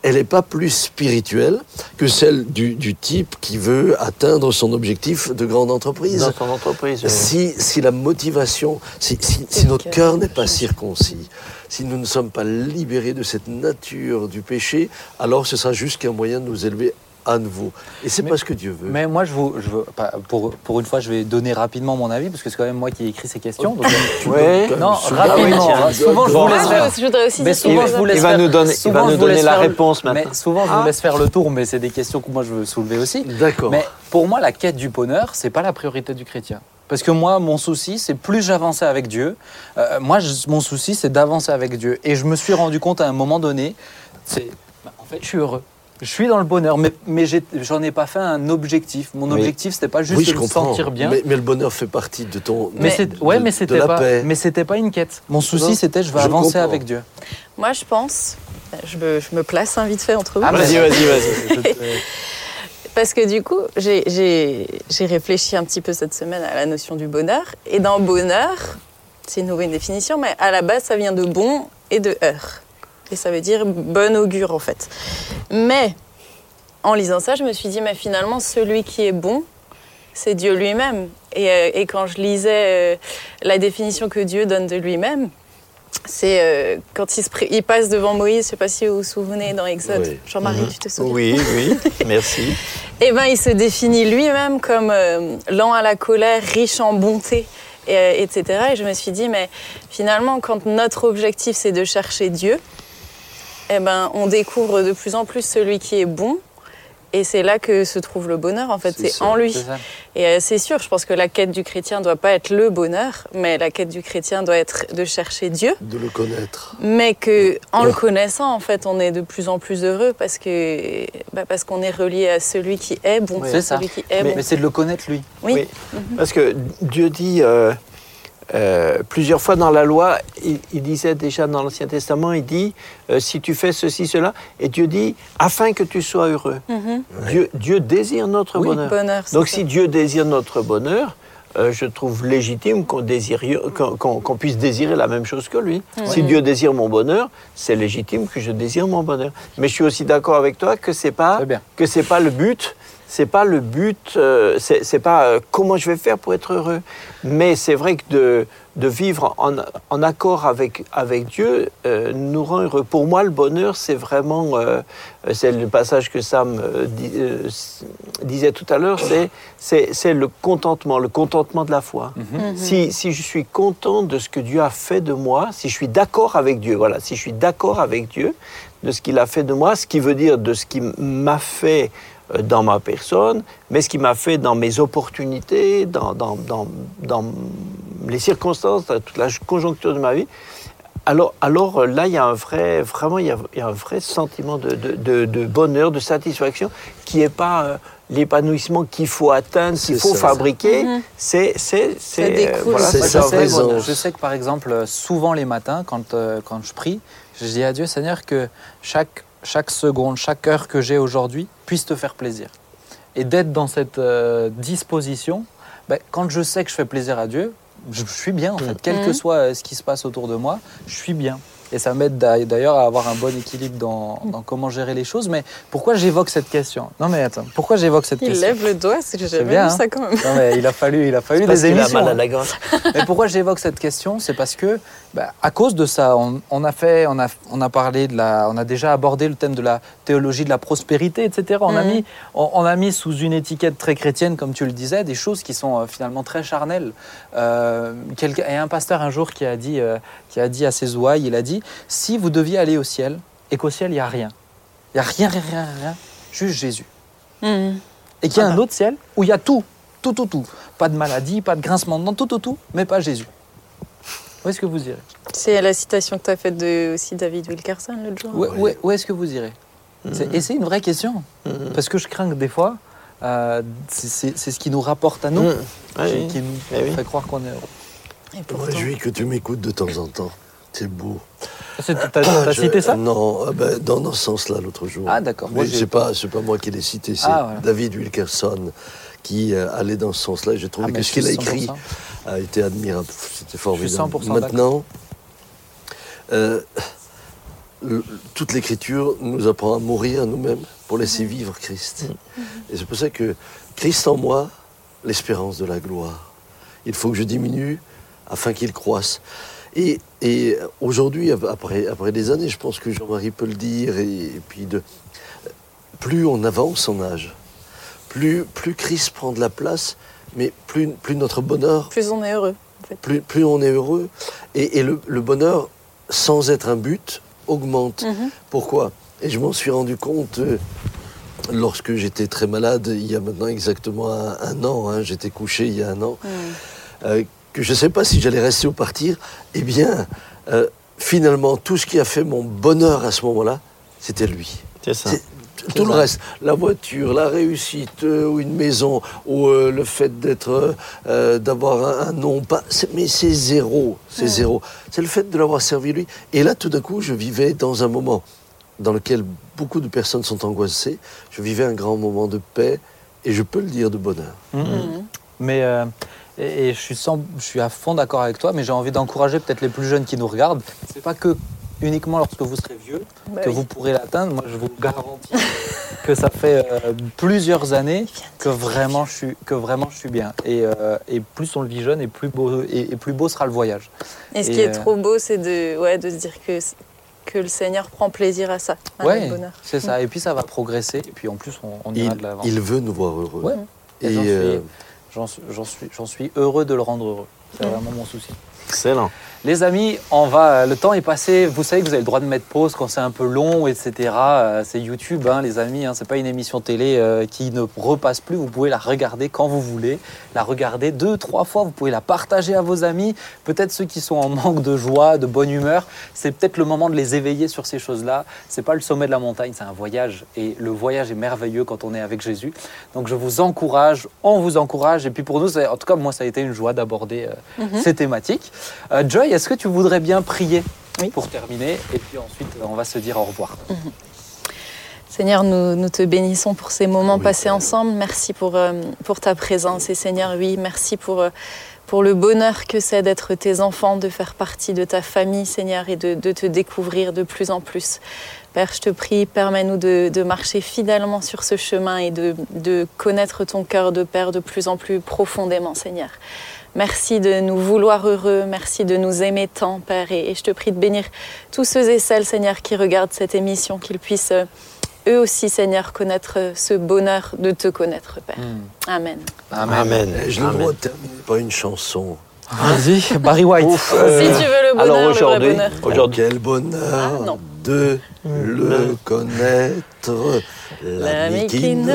Elle n'est pas plus spirituelle que celle du, du type qui veut atteindre son objectif de grande entreprise. Dans entreprise. oui. Si, si la motivation, si, si- si notre cœur n'est pas circoncis, si nous ne sommes pas libérés de cette nature du péché, alors ce sera juste qu'un moyen de nous élever à nouveau. Et c'est Mais- pas ce que Dieu veut. Mais moi, je vous, je veux, pour, pour une fois, je vais donner rapidement mon avis, parce que c'est quand même moi qui ai écrit ces questions. donc, Tu Ouais. non, rapidement. Ah oui, tiens. souvent, je vous laisse je, faire. je voudrais aussi Mais souvent, je vous laisse Il va faire- nous donner- il souvent, va nous donner la réponse Mais maintenant. souvent, je Ah. vous laisse faire le tour, mais c'est des questions que moi, je veux soulever aussi. D'accord. Mais pour moi, la quête du bonheur, c'est pas la priorité du chrétien. Parce que moi, mon souci, c'est plus j'avançais avec Dieu. euh, moi, je- mon souci, c'est d'avancer avec Dieu. Et je me suis rendu compte à un moment donné, c'est, bah, en fait, je suis heureux. Je suis dans le bonheur, mais, mais j'en ai pas fait un objectif. Mon Oui. objectif, c'était pas juste oui, je de me comprends. sentir bien. Mais, mais le bonheur fait partie de ton. Mais, ouais, mais c'était la pas, paix. mais c'était pas une quête. Mon souci, c'était je je avancer comprends. avec Dieu. Moi, je pense, je me, je me place un vite fait entre vous. Ah, Vas-y, vas-y, vas-y. Parce que du coup, j'ai réfléchi un petit peu cette semaine à la notion du bonheur. Et dans bonheur, c'est une nouvelle définition, mais à la base, ça vient de bon et de heure. Et ça veut dire bon augure, en fait. Mais en lisant ça, je me suis dit, mais finalement, celui qui est bon, c'est Dieu lui-même. Et, euh, et quand je lisais euh, la définition que Dieu donne de lui-même, c'est euh, quand il, se pré- il passe devant Moïse, je ne sais pas si vous vous souvenez dans Exode. Oui. Jean-Marie, tu te souviens Oui, oui, merci. eh ben, il se définit lui-même comme euh, lent à la colère, riche en bonté, et, euh, etc. Et je me suis dit, mais finalement, quand notre objectif c'est de chercher Dieu, eh ben, on découvre de plus en plus celui qui est bon. Et c'est là que se trouve le bonheur, en fait, C'est en lui. Et euh, c'est sûr, je pense que la quête du chrétien ne doit pas être le bonheur, mais la quête du chrétien doit être de chercher Dieu. De le connaître. Mais que en le connaissant, en fait, on est de plus en plus heureux parce que bah, parce qu'on est relié à celui qui est bon, C'est ça. celui qui est Mais, bon. c'est de le connaître lui. Oui. Oui. Parce que Dieu dit euh, euh, plusieurs fois dans la loi, il, il disait déjà dans l'Ancien Testament, il dit euh, si tu fais ceci, cela, et Dieu dit afin que tu sois heureux. Mhm. Dieu, Dieu désire notre Oui, bonheur. Donc ça. si Dieu désire notre bonheur, euh, je trouve légitime qu'on puisse désirer la même chose que lui. Si Dieu désire mon bonheur, c'est légitime que je désire mon bonheur. Mais je suis aussi d'accord avec toi que pas bien. que c'est pas le but. C'est pas le but. euh, c'est c'est pas euh, comment je vais faire pour être heureux. Mais c'est vrai que de de vivre en, en accord avec avec Dieu euh, nous rend heureux. Pour moi, le bonheur, c'est vraiment euh, c'est le passage que Sam euh, euh, disait tout à l'heure. C'est c'est c'est le contentement, le contentement de la foi. Mhm. Si, si je suis content de ce que Dieu a fait de moi, si je suis d'accord avec Dieu, voilà, si je suis d'accord avec Dieu de ce qu'il a fait de moi, ce qui veut dire de ce qu'il m'a fait euh, dans ma personne, mais ce qu'il m'a fait dans mes opportunités, dans, dans, dans, dans les circonstances, dans toute la conjoncture de ma vie, alors, alors euh, là, il y a un vrai, vraiment, il y a, il y a un vrai sentiment de, de, de- de bonheur, de satisfaction, qui n'est pas euh, l'épanouissement qu'il faut atteindre, qu'il faut ça. fabriquer. Mhm. C'est, c'est, c'est, je, sais, présence. je sais que par exemple, souvent les matins, quand, euh, quand je prie, je dis à Dieu, Seigneur, que chaque, chaque seconde, chaque heure que j'ai aujourd'hui puisse te faire plaisir. Et d'être dans cette euh, disposition, ben, quand je sais que je fais plaisir à Dieu, je, je suis bien en fait. Quel que Mhm. soit euh, ce qui se passe autour de moi, je suis bien. Et ça m'aide d'a- d'ailleurs à avoir un bon équilibre dans, dans comment gérer les choses. Mais pourquoi j'évoque cette question? Non mais attends, pourquoi j'évoque cette Il question? lève le doigt, c'est que j'ai jamais bien, vu hein. ça quand même. Non mais il a fallu, il a fallu des qu'il a émissions. mal à hein. la gorge. Mais pourquoi j'évoque cette question? C'est parce que, bah, à cause de ça, on, on a fait, on a, on a parlé de la, on a déjà abordé le thème de la théologie de la prospérité, etc. On a Mhm. mis, on, on a mis sous une étiquette très chrétienne, comme tu le disais, des choses qui sont euh, finalement très charnelles. Euh, y a un pasteur un jour qui a dit, euh, qui a dit à ses ouailles, il a dit, si vous deviez aller au ciel et qu'au ciel il y a rien, il y a rien, rien, rien, rien, juste Jésus Mhm. et qu'il y a Ah un bah. autre ciel où il y a tout, tout, tout, tout. Pas de maladie, pas de grincement de dents, tout, tout, tout, mais pas Jésus. Où est-ce que vous irez? C'est la citation que tu as faite de aussi David Wilkerson l'autre jour. Où, où- où est-ce que vous irez? C'est- Et c'est une vraie question. Mhm. Parce que je crains que des fois, euh, c'est- ce qui nous rapporte à nous, Mhm. qui, Oui. qui nous Eh oui. fait croire qu'on est heureux. Et Je me pourtant, réjouis que tu m'écoutes de temps en temps. C'est beau. T'as Je- cité ça? Non, ah ben, dans, dans ce sens-là, l'autre jour. Ah, d'accord. Moi, Mais c'est pas, pas moi qui l'ai cité, c'est Ah, voilà. David Wilkerson qui euh, allait dans ce sens-là. J'ai trouvé Ah, que ce qu'il a écrit 100%. a été admirable. C'était formidable. 100% Maintenant, euh, le- toute l'Écriture nous apprend à mourir nous-mêmes pour laisser vivre Christ. Et c'est pour ça que Christ en moi, l'espérance de la gloire. Il faut que je diminue afin qu'il croisse. Et, et aujourd'hui, après, après des années, je pense que Jean-Marie peut le dire, et, et puis de, plus on avance en âge, plus, plus Christ prend de la place, mais plus, plus notre bonheur, Plus on est heureux. En fait. plus, plus on est heureux. Et, et le, le bonheur, sans être un but, augmente. Mhm. Pourquoi? Et je m'en suis rendu compte euh, lorsque j'étais très malade, il y a maintenant exactement un, un an, hein, j'étais couché il y a un an, Mhm. euh, que je ne sais pas si j'allais rester ou partir. Eh bien, euh, finalement, tout ce qui a fait mon bonheur à ce moment-là, c'était lui. C'est ça. Tout le reste, la voiture, la réussite, euh, ou une maison, ou euh, le fait d'être, euh, d'avoir un, un nom, pas, mais c'est zéro, c'est zéro. C'est le fait de l'avoir servi lui. Et là, tout d'un coup, je vivais dans un moment dans lequel beaucoup de personnes sont angoissées. Je vivais un grand moment de paix, et je peux le dire de bonheur. Mhm. Mais euh, et, et je suis sans- je suis à fond d'accord avec toi, mais j'ai envie d'encourager peut-être les plus jeunes qui nous regardent. C'est pas que uniquement lorsque vous serez vieux Bah que oui. vous pourrez l'atteindre. Moi, je vous garantis que ça fait euh, plusieurs années que vraiment je suis que vraiment je suis bien. Et, euh, et plus on le vit jeune, et plus beau et, et plus beau sera le voyage. Et ce Et, qui est euh, trop beau, c'est de, ouais, de se dire que, que le Seigneur prend plaisir à ça, à ouais, bonheur. c'est ça. Et puis ça va progresser. Et puis en plus, on, on ira Il, de l'avant. il veut nous voir heureux. Ouais. Et Et j'en suis- euh, J'en suis, j'en suis, j'en suis heureux de le rendre heureux. C'est Mm. vraiment mon souci. Excellent. Les amis, on va. Le temps est passé. Vous savez que vous avez le droit de mettre pause quand c'est un peu long, etc. Euh, C'est YouTube, hein, les amis. Hein, c'est pas une émission télé euh, qui ne repasse plus. Vous pouvez la regarder quand vous voulez, la regarder deux, trois fois. Vous pouvez la partager à vos amis. Peut-être ceux qui sont en manque de joie, de bonne humeur. C'est peut-être le moment de les éveiller sur ces choses-là. C'est pas le sommet de la montagne, c'est un voyage. Et le voyage est merveilleux quand on est avec Jésus. Donc je vous encourage, on vous encourage. Et puis pour nous, en tout cas moi, ça a été une joie d'aborder euh, ces thématiques. Euh, Joy, est-ce que tu voudrais bien prier Oui. pour terminer Et puis ensuite, euh, on va se dire au revoir. Seigneur, nous, nous te bénissons pour ces moments Oui, passés ensemble. Merci pour, euh, pour ta présence. Et Seigneur, oui, merci pour, euh, pour le bonheur que c'est d'être tes enfants, de faire partie de ta famille, Seigneur, et de, de te découvrir de plus en plus. Père, je te prie, permets-nous de, de marcher fidèlement sur ce chemin et de, de connaître ton cœur de Père de plus en plus profondément, Seigneur. Merci de nous vouloir heureux, merci de nous aimer tant, Père, et, et je te prie de bénir tous ceux et celles, Seigneur, qui regardent cette émission, qu'ils puissent euh, eux aussi, Seigneur, connaître ce bonheur de te connaître, Père. Amen. Amen. j'ai le Amen. droit de terminer par une chanson. Vas-y, Barry White. Ouf, si tu veux le bonheur, alors le vrai aujourd'hui, bonheur. aujourd'hui, Quel bonheur Ah, de le connaître. L'ami qui ne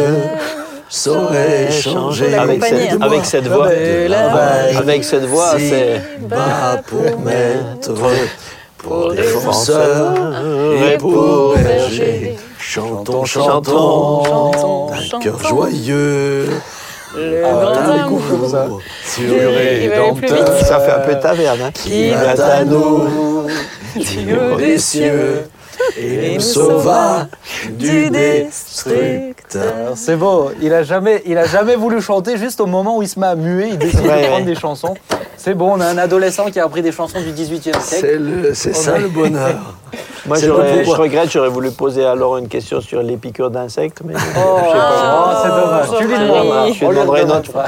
saurait changer. avec cette, avec cette voix, De la vague. avec cette voix, Si c'est bas pour maître, pour défenseur et pour berger. Chantons, chantons, Chantons, d'un cœur chantons. joyeux. Le Ah, va aller plus vite. ça fait un peu taverne. Hein. qui vint à nous haut des cieux et nous sauva du destructeur. C'est beau. Il a jamais, il a jamais voulu chanter. Juste au moment où il se met à muer, il décide Ouais, de prendre ouais. des chansons. C'est bon. On a un adolescent qui a appris des chansons du 18e siècle. C'est ça a- le bonheur. Moi, j'aurais- je regrette, j'aurais voulu poser alors une question sur les piqûres d'insectes, mais Oh, j'ai pas, oh, c'est dommage. Tu lui demanderas. Je lui demanderai une demandera.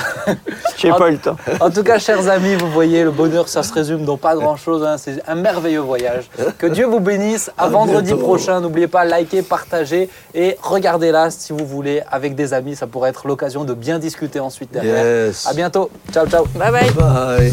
j'ai pas eu le temps. En tout cas, chers amis, vous voyez, le bonheur, ça se résume dans pas grand-chose. hein. C'est un merveilleux voyage. Que Dieu vous bénisse. À, À vendredi bientôt. prochain. N'oubliez pas, liker, partager et regardez-la si vous voulez avec des amis. Ça pourrait être l'occasion de bien discuter ensuite derrière. Yes. À bientôt. Ciao, ciao. Bye bye. Bye.